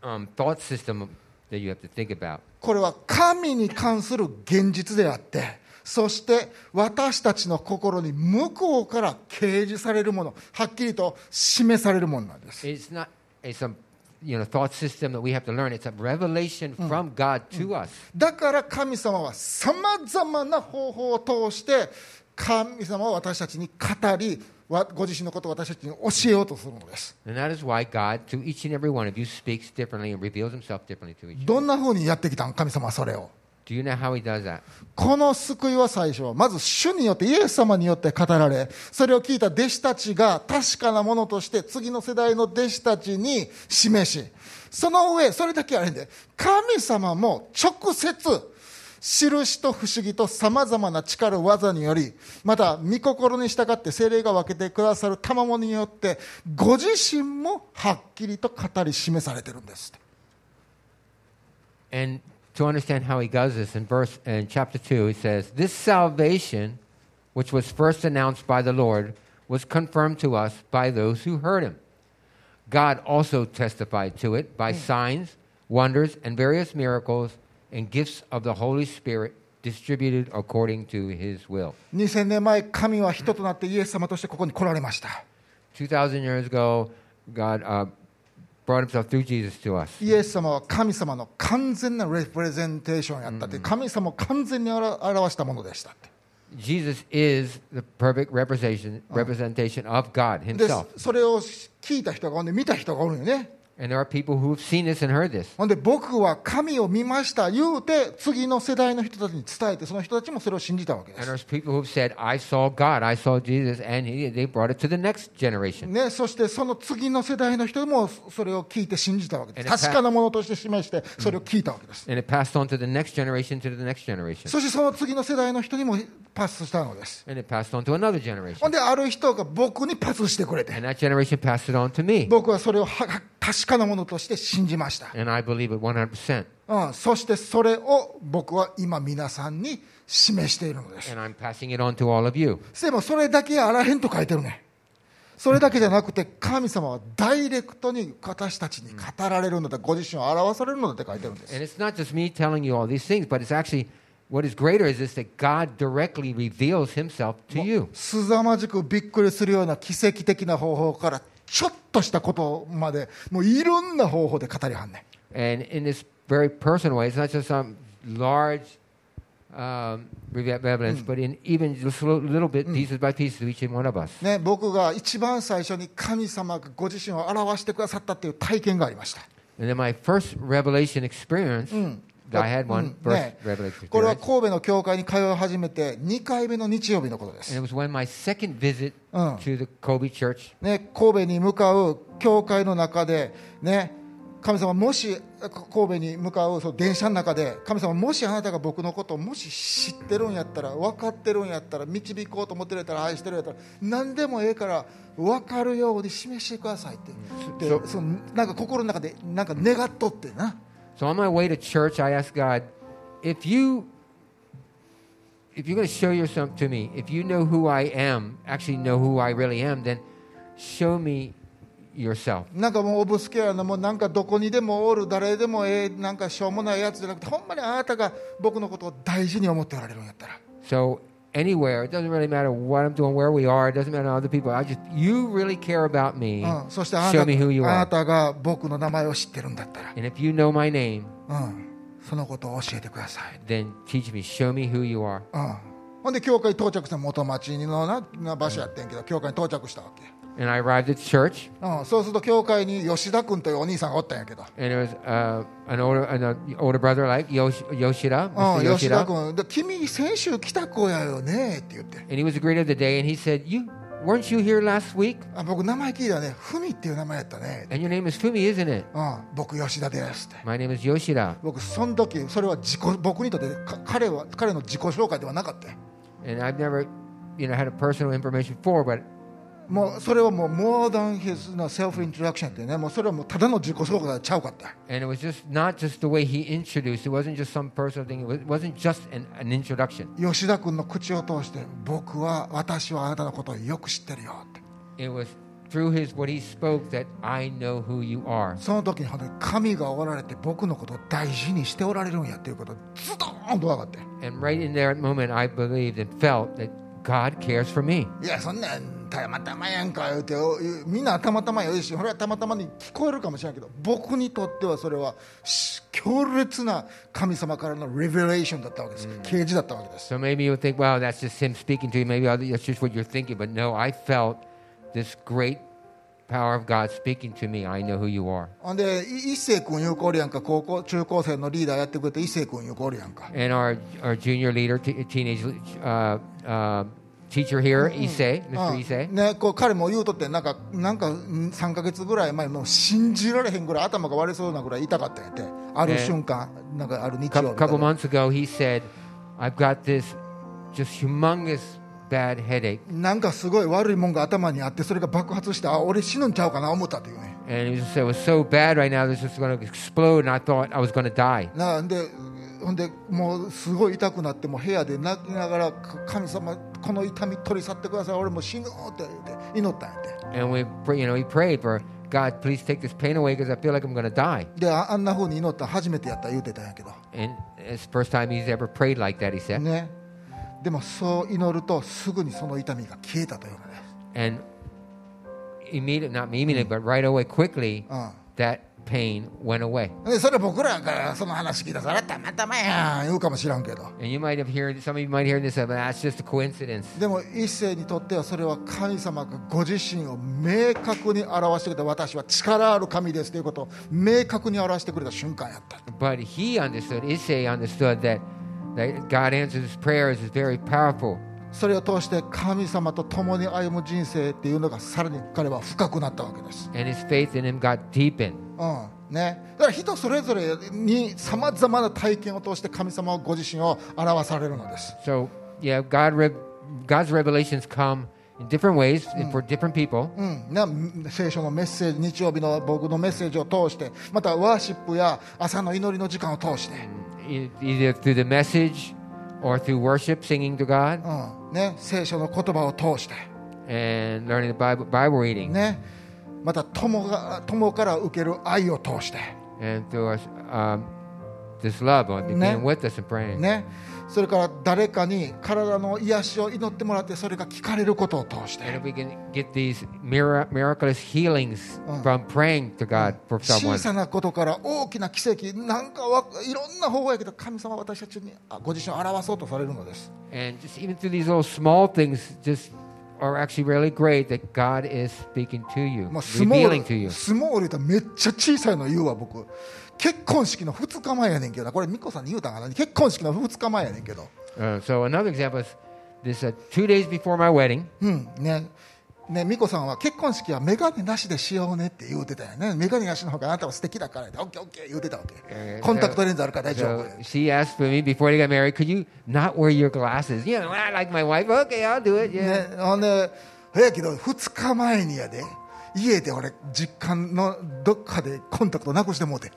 um, thought system that you have to think about. これは神に関する現実であってそして私たちの心に向こうから掲示されるものはっきりと示されるものなんです It's not a some you know thought system that we have to learn. It's a revelation from God to us. だから神様はさまざまな方法を通して神様は私たちに語りわご自身のことを私たちに教えようとするのです God, to each and every one of you, speaks differently and reveals himself differently to each. どんなふうにやってきたん神様はそれを Do you know how he does that? この救いは最初まず主によってイエス様によって語られそれを聞いた弟子たちが確かなものとして次の世代の弟子たちに示しその上それだけあれんで神様も直接印と不思議とさまざまな力技によりまた御心に従って精霊が分けてくださる賜物によってご自身もはっきりと語り示されてるんです And to understand how he does this, in verse in chapter two, he says, "This salvation, which was first announced by the Lord, was confirmed to us by those who heard him. God also testified to it by signs, wonders, and various miracles and gifts of the Holy Spirit." Distributed according to his will. 2000年前神は人となってイエス様としてここに来られました2,000 years ago, God uh, イエス様は神様の完全なレプレゼンテーションやったって、神様を完全に表したものでしたって。Jesus is the perfect representation, representation of God それを聞いた人がおるね、見た人がおるよね。And there are people who have seen this and heard this. ほんで僕は神を見ました言うて次の世代の人たちに伝えてその人たちもそれを信じたわけで And す there's people who've said, I saw God, I saw Jesus, and he, they brought it to the next generation. ね、そしてその次の世代の人もそれを聞いて信じたわけです And it 確かなものとして示してそれを聞いたわけです、And it passed on to the next generation, to the next generation. そしてその次の世代の人にもパスしたのです And it passed on to another generation. ほんである人が僕にパスしてくれて And that generation passed it on to me. 僕はそれをは確そしてそれを僕は今皆さんに示しているのです。それだけあらへんと書いてるね。それだけじゃなくて神様はダイレクトに私たちに語られるのだ、ご自身を表されるのだ書いてるんです。What is greater is this that ちょっとしたことまでもういろんな方法で語りはんねん And in this very personal way, it's not just some large um, evidence, but in even just a little, bit, pieces by pieces, each and one of us. ね、僕が一番最初に神様がご自身を表してくださったっていう体験がありました And then my first revelation experience, うんこれは.神戸の教会に通い始めて2回目の日曜日のことです Mm. Kobe church, ね、神戸に向かう教会の中で、ね、神様、もし神戸に向かうその電車の中で、神様、もしあなたが僕のことをもし知ってるんやったら、分かってるんやったら、導こうと思ってるんやったら、愛してるんやったら、何でもええから、分かるように示してくださいって、でそのなんか心の中でなんか願っとってな。So on my way to church, I asked God, if you if you're going to show yourself to me, if you know who I am, actually know who I really am, then show me yourself. なんかもうオブスケアのもうなんかどこにでもおる誰でもええなんかしょうもないやつじゃなくてほんまにあなたが僕のことを大事に思っておられるんやったら So anywhere. It doesn't really matter what I'm doing, where we are. It doesn't matter other people. I just you really care about me. うん、そしてあな Show me who you たあ are. なたが僕の名前を知ってるんだったら、 And if you know my name, うん、そのことを教えてください、 then teach me. Show me who you are. うん、ほんで教会到着した元町のなな場所やってんけど教会に到着したわけ、 And I arrived at church, うん、そうすると教会に吉田君というお兄さんがおったんやけど、and there was uh, an older an uh, older brother like Yosh- Yoshida, う Mr. ん、吉田 Yoshida, 君で君先週来た子やよねって言って and he was the greeter of the day, and he said, "You weren't you here last week? あ僕名前聞いたらねふみっていう名前やったね、And your name is Fumi, isn't it? うん、僕吉田ですって My name is Yoshida." 僕その時それは自己僕にとってか彼は彼の自己紹介ではなかったよ And I've never, you know, had a personal information before, but もうそれはもう more than his な self introduction ってねもうそれはもうただの自己紹介ちゃうかった and it was just not just the way he introduced. It wasn't just some personal thing. It wasn't just an, an introduction. 吉田君の口を通して僕は私はあなたのことをよく知ってるよって It was through his what he spoke that I know who you are. その時に本当に神がおられて僕のことを大事にしておられるんやっていうことズドーンと分かって And right in that moment, I believed and felt that God cares for me. いやそんなんたまたまやんか言うておみんなたまたまよいしこれはたまたまに聞こえるかもしれないけど僕にとってはそれはし強烈な神様からのレベレーションだったわけです、啓示だったわけです So maybe you'll think, wow, that's just him speaking to you. Maybe that's just what you're thinking. But no, I felt this great power of God speaking to me. I know who you are. ほんでい一星君いう子おるやんか高校中高生のリーダーやってくれて一星君いう子おるやんか And our, our junior leader, teenage uh, uh, teacher here, 伊勢ね、こう彼も言うとってなんかなんか三ヶ月ぐらい前も信じられへんぐらい頭が悪そうなぐらい痛かったってある瞬間なんかある日曜日。A couple なんかすごい悪いもんが頭にあってそれが爆発してあ俺死ぬんちゃうかな思ったっていうね。で,でもうすごい痛くなっても部屋で泣きながら神様。この痛み取り去ってください俺もう死ぬって言って祈ったんやって And we, you know, he prayed for, God, please take this pain away because I feel like I'm going to die. でああんな風に祈ったの初めてやった言うてたんやけど And it's the first time he's ever prayed like that, he said. ねでもそう祈るとすぐにその痛みが消えたというのね And immediately, not immediately, but right away, quickly, うん that pain went away. でそれ僕らがその話聞いたらたまたまやん言うかもしらんけど And you might have heard, some of you might hear this, but that's just a coincidence. でも一世にとってはそれは神様がご自身を明確に表してくれた私は力ある神ですということを明確に表してくれた瞬間やった But he understood, Issei understood that, that God answers prayers is very powerful. それを通して神様と共に歩む人生っていうのがさらに彼は深くなったわけです、And his faith in him got deepened. うん。ね、だから人それぞれにさまざまな体験を通して神様はご自身を表されるのです。So, yeah, God re- God's revelations come in different ways and for different people. うん、な聖書のメッセージ日曜日の僕のメッセージを通してまたワーシップや朝の祈りの時間を通して、e- either through the message or through worship, singing to God, うんね、聖書の言葉を通して、and learning the Bible, Bible reading, ね、また友が友から受ける愛を通して、and through us, um, this love, or being with us and praying. ね、それから誰かに体の癒しを祈ってもらってそれが聞かれることを通して。小さなことから大きな奇跡、なんかいろんな方法やけど神様は私たちにご自身を表そうとされるのです。Are actually really great that 結婚式の2日前やねんけどな。これ美子さんに言うたんかな？結婚式の2日前やねんけど。Uh, so another example is this: uh, two days before my wedding, うん。ね。ね美子さんは結婚式は眼鏡なしでしようねって言うてたよね。眼鏡なしの方があなたは素敵だからって。オッケーオッケー言うてたわけ。えーコンタクトレンズあるから大丈夫。she asked for me before they got married, "Could you not wear your glasses?" You know, I like my wife. Okay, I'll do it. Yeah. ね、ほんでやけど2日前にやで。家で俺実家のどっかでコンタクトなくしてもうて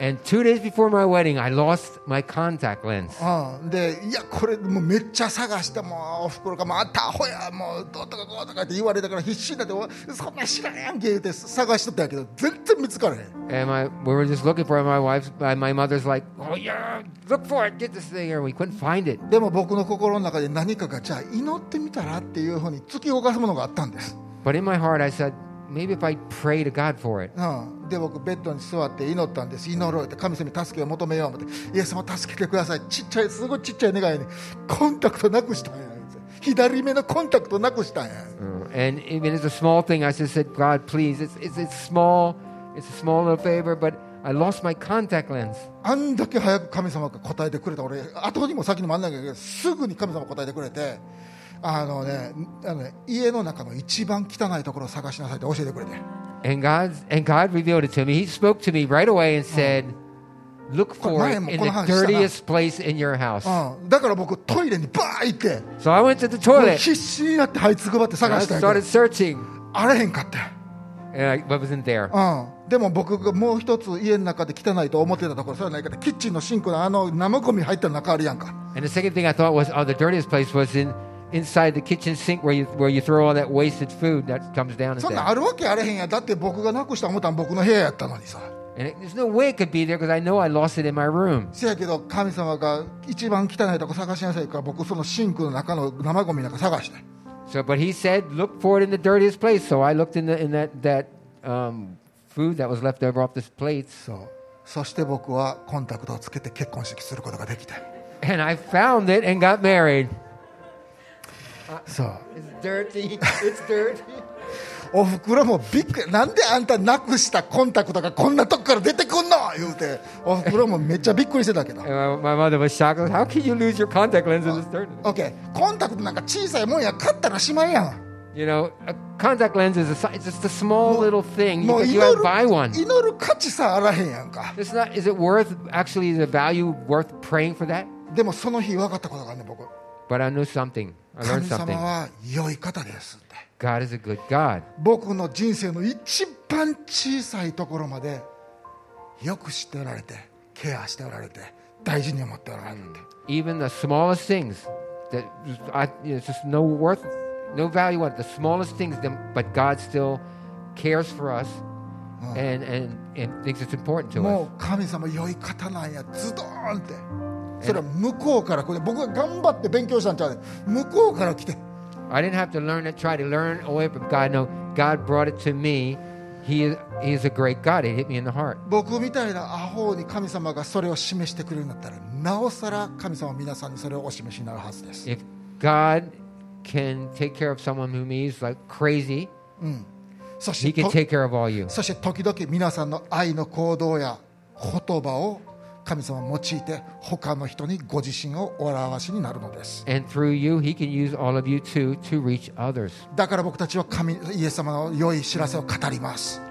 And two days before my wedding, I lost my contact lens. うん、でいやこれもうめっちゃ探してもうおふくろが「もうあんたアホやもうどうとかこうとか」って言われたから必死になってお「そんなん知らんやんけ」言うて探しとったんやけど全然見つからへん And my, we were just looking for it. My wife's, my, my mother's like, oh yeah, look for it, get this thing here. We couldn't find it. でも僕の心の中で何かがじゃあ祈ってみたらっていうふうに突き動かすものがあったんです、 But in my heart, I said, maybe if I pray to God for it. うん、で僕ベッドに座って祈ったんです。祈ろうって神様に助けを求めよう思って。イエス様助けてください。ちっちゃいすごいちっちゃい願いに。コンタクトなくしたんや左目のコンタクトなくしたんや Uh, and even as a small thing, I just said, God, please, it's, it's, it's small, it's a small little favor, but I lost my contact lens. あんだけ早く神様が答えてくれた。俺後にも先にもあんないけどすぐに神様が答えてくれてあのねあのね家の中の一番汚いところを探しなさいって教えてくれて And God, and God revealed it to me. He spoke to me right away and said, look for it in the dirtiest place in your house. うん、だから僕トイレにバー行って So I went to the toilet 必死になって這いつくばって I 探したんや started searching, あれへんかったよ and I wasn't there. うん、でも僕がもう一つ家の中で汚いと思ってたところそれはないからキッチンのシンクのあの生ゴミ入った中あるやんか And the second thing I thought was, oh, the dirtiest place was in inside the kitchen sink where you where you throw all that wasted food that comes down in そんなん there. あるわけあれへんやだって僕がなくした思ったん僕の部屋やったのにさ And it, there's no way it could be there because I know I lost it in my room. せやけど神様が一番汚いとこ探しなさいから僕そのシンクの中の生ゴミなんか探して So, but he said, look for it in the dirtiest place. So I looked in the in that that um, food that was left over off this plates, そうそして僕はコンタクトをつけて結婚式することができて and I found it and got married. そう It's dirty. It's dirty. おふくろもびっくりなんであんたなくしたコンタクトがこんなとこから出てくんの言うておふくろもめっちゃびっくりしてたけど my, mother was shocked. How can you lose your contact lens in this dirty? OK コンタクトなんか小さいもんや買ったらしまいやん You know, a contact lens is a, it's just a small little thing. も You, う you 祈 have る to buy one. 祈る価値さあらへんやんか It's not. Is it worth actually the value worth praying for that? でもその日分かったことがあるね僕 But I knew something. I 神 learned 様 something. は良い方ですって God is a good God. 僕の人生の一番小さいところまでよく知っておられてケアしておられて大事に思っておられるって Even the smallest things that I, it's just no worth, no value on it. The smallest things, them- but God still cares for us and, and, and thinks it's important to も us. う神様良い方なんやズドーンってそれは向こうから来て僕が頑張って勉強したんちゃうね向こうから来て I didn't have to learn it, try to learn away from God. No, God brought it to me. He is, he is a great God. It hit me in the heart. 僕みたいなアホに神様がそれを示してくれるんだったらなおさら神様は皆さんにそれをお示しになるはずです If God can take care of someone whom he's like crazy, そ he して can と take care of all you. そして時々皆さんの愛の行動や言葉を神様を用いて他の人にご自身をお表しになるのです。だから僕たちは神イエス様の良い知らせを語ります。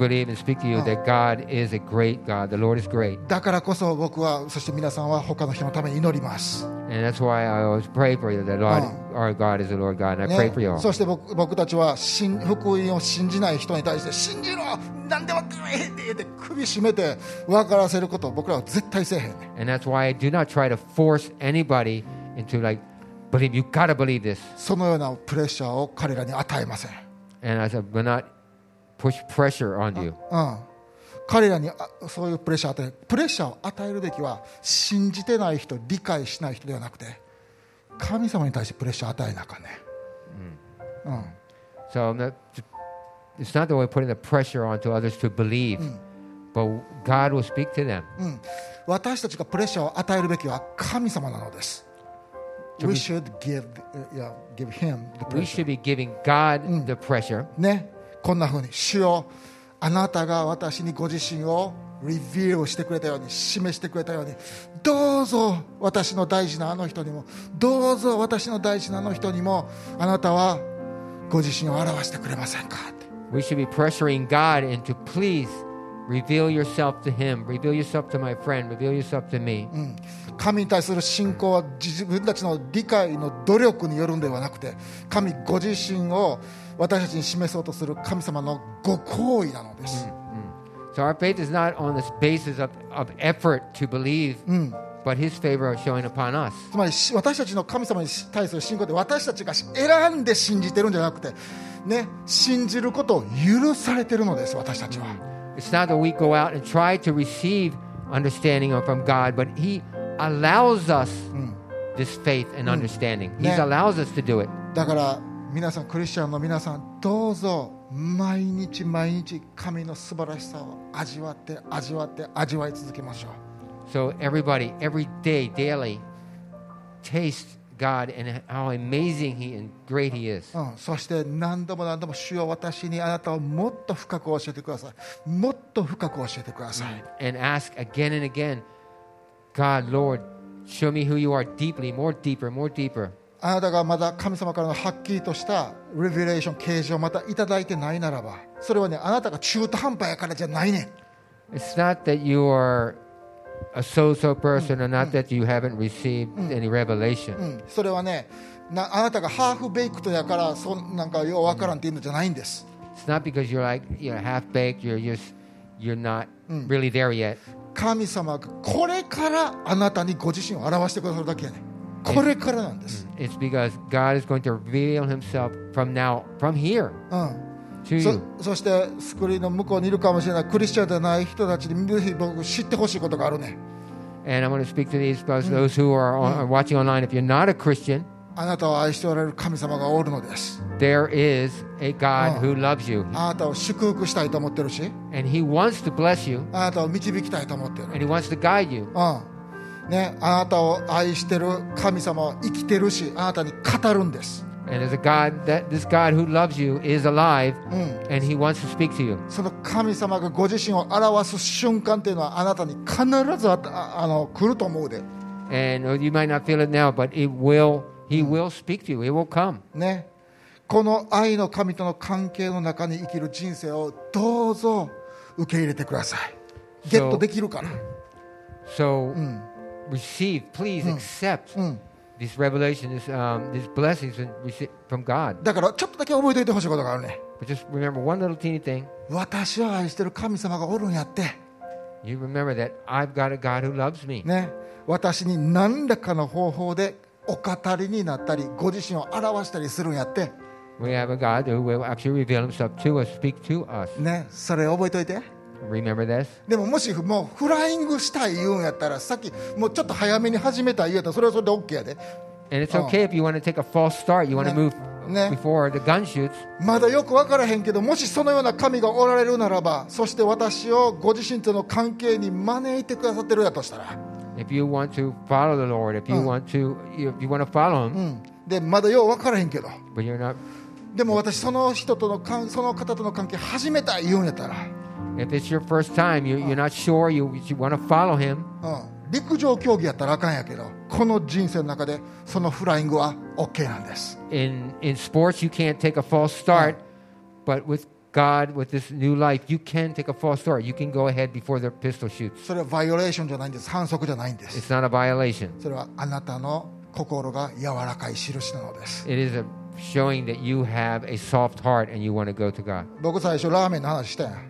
Believe and speak to you that God is a great God. The Lord is great. だからこそ僕はそして皆さんは他の人のために祈ります、And that's why I always pray for you that Lord, our God is the Lord God. And I ね pray for you all. そして僕僕たちは信福音を信じない人に対して信じろ何でもかえへんでって首絞めて分からせることを僕らは絶対せえへんね And that's why I do not try to force anybody into like, believe, you got to believe this. そのようなプレッシャーを彼らに与えません And I said, will not push pressure on you. うん、彼らにあそういうプレッシャーを与えプレッシャーを与えるべきは信じてない人理解しない人ではなくて神様に対してプレッシャーを与えなあかんね、うん So I'm not, it's not that we're putting the pressure onto others to believe, but God will speak to them. うん、私たちがプレッシャーを与えるべきは神様なのです。We should give, yeah, give him the We pressure. should be giving God the pressure. ね、こんなふうに主よあなたが私にご自身をリビューしてくれたように示してくれたようにどうぞ私の大事なあの人にもどうぞ私の大事なあの人にもあなたはご自身を表してくれませんか？We should be pressuring God into please reveal yourself to Him, reveal yourself to my friend, reveal yourself to me. 神に対する信仰は自分たちの理解の努力によるんではなくて神ご自身を私たちに示そうとする神様のご好意なのです。つまり私たちの神様に対する信仰で私たちが選んで信じてるんじゃなくて、ね、信じることを許されてるのです私たちは。だから皆さんクリスチャンの皆さんどうぞ毎日毎日神の素晴らしさを味わって味わって味わい続けましょう So everybody, every day, daily, taste God and how amazing He and great He is. うん、そして何度も何度も主よ私にあなたをもっと深く教えてくださいもっと深く教えてください、And ask again and again, God, Lord, show me who you are deeply, more deeper, more deeper. あなたがまだ神様からのはっきりとしたレビュレーション啓示をまたいただいてないならばそれはねあなたが中途半端やからじゃないねん It's not that you are a so-so person or not that you haven't received any revelation. うん、それはねなあなたがハーフベイクトやからそんなんかようわからんっていうのじゃないんです It's not because you're like you're half baked. You're just you're not really there yet. 神様がこれからあなたにご自身を表してくださるだけやねんこれからなんです、It's because God is going to reveal Himself from now, from here そ.そしてスクリーンの向こうにいるかもしれないクリスチャンでない人たちにぜひ僕知ってほしいことがあるね And I want to speak to these because those who are, on, watching online. If you're not a Christian, あなたを愛しておられる神様がおるのです there is a God Oh. who loves you, あなたを祝福したいと思ってるし and He wants to bless you, あなたを導きたいと思ってる and He wants to guide you. うんね、あなたを愛してる神様は生きてるしあなたに語るんです。その神様がご自身を表す瞬間というのはあなたに必ずああの来ると思うで。この愛の神との関係の中に生きる人生をどうぞ受け入れてください。ゲットできるかな。So, so, うん receive, please accept this revelation, this um, these blessings from God. だからちょっとだけ覚えておいてほしいことがあるね But just remember one little teeny thing. 私を愛してる神様がおるんやって You remember that I've got a God who loves me. ね私に何らかの方法でお語りになったりご自身を表したりするんやって We have a God who will actually reveal Himself to us, speak to us. ねそれ覚えておいて Remember this. でももしもうフライングしたい言うんやったらさっきもうちょっと早めに始めたい言うやったらそれはそれで OK やで And it's Oh. okay if you want to take a false start. You want to move before the gun shoots. まだよく分からへんけどもしそのような神がおられるならばそして私をご自身との関係に招いてくださってるやとしたら、If you want to follow the Lord, if you Oh. want to, if you want to follow う Him, ん、でまだよう分からへんけど but you're not. でも私その人との関その方との関係始めたい言うんやったら、If it's your first time, you, you're not sure. You you want to follow Him. うん、陸上競技やったらあかんやけどこの人生の中でそのフライングは OK なんです In in sports, you can't take a false start, but with God, with this new life, you can take a false start. You can go ahead before the pistol shoots. それはバイオレーションじゃないんです反則じゃないんです It's not a violation. それはあなたの心が柔らかい印なのです It is a showing that you have a soft heart and you want to go to God. 僕最初ラーメンの話したやん、うん、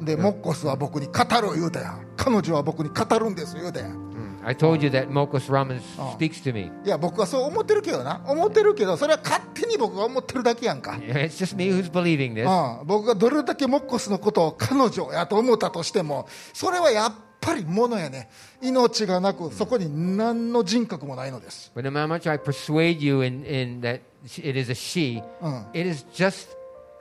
でモッコスは僕に語る言うたやん。彼女は僕に語るんです言うたやん。I told you that Mokos Ramen Oh. speaks to me. いや僕はそう思ってるけどな。思ってるけどそれは勝手に僕が思ってるだけやんか、It's just me who's believing this. うん、僕がどれだけモッコスのことを彼女やと思ったとしてもそれはやっぱりものやね。命がなくそこに何の人格もないのです。But no matter how much I persuade you in, in that it is a she, Mm. it is just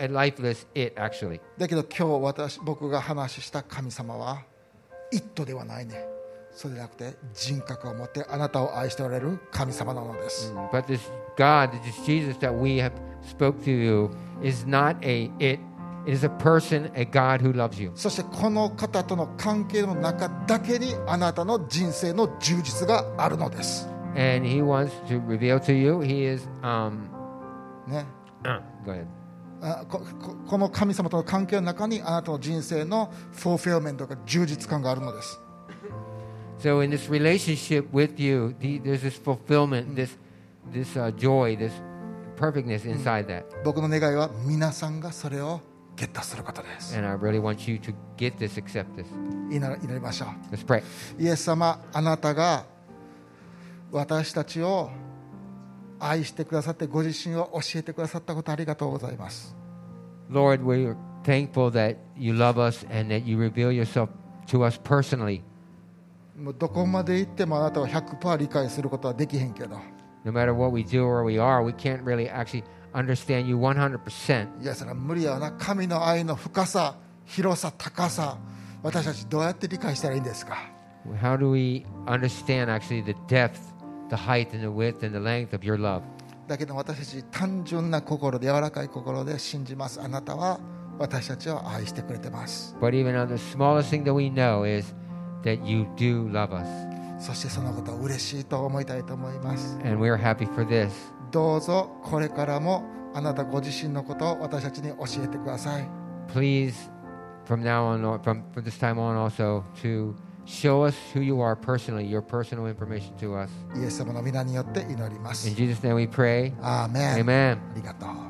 a lifeless it, actually. だけど今日私僕が話した神様は「イット!」ではないねそうじゃなくて人格を持ってあなたを愛しておられる神様なのです、But this God, this Jesus that we have spoke to you, is not a it. It is a person, a God who loves you. そしてこの方との関係の中だけにあなたの人生の充実があるのです、And He wants to reveal to you. He is, um, ね、go ahead. あこの神様との関係の中にあなたの人生のフォーフィルメントが充実感があるのです So in this relationship with you, the, there's this fulfillment, this, this uh, joy, this perfectness inside that. 僕の願いは皆さんがそれをゲットすることです And I really want you to get this, accept this. 祈祈りましょ Let's pray. うイエス様あなたが私たちを愛してくださってご自身を教えてくださったことありがとうございます Lord, we're thankful that you love us and that you reveal yourself to us personally. もうどこまで行ってもあなたを100%理解することはできへんけど No matter what we do or we are, we can't really actually understand you 100%. いやそれは無理やわな神の愛の深さ広さ高さ私たちどうやって理解したらいいんですか How do we understand actually the depth, the height and the width and the length of your love. だけど私たち単純な心で柔らかい心で信じます。あなたは私たちを愛してくれてます。そしてそのことを嬉しいと思いたいと思います。どうぞこれからもあなたご自身のことを私たちに教えてください。Please, from now on, from, from this time on also, to show us who you are personally, your personal information to us. イエス様の皆によって祈ります In Jesus' name we pray. アーメン Amen. ありがとう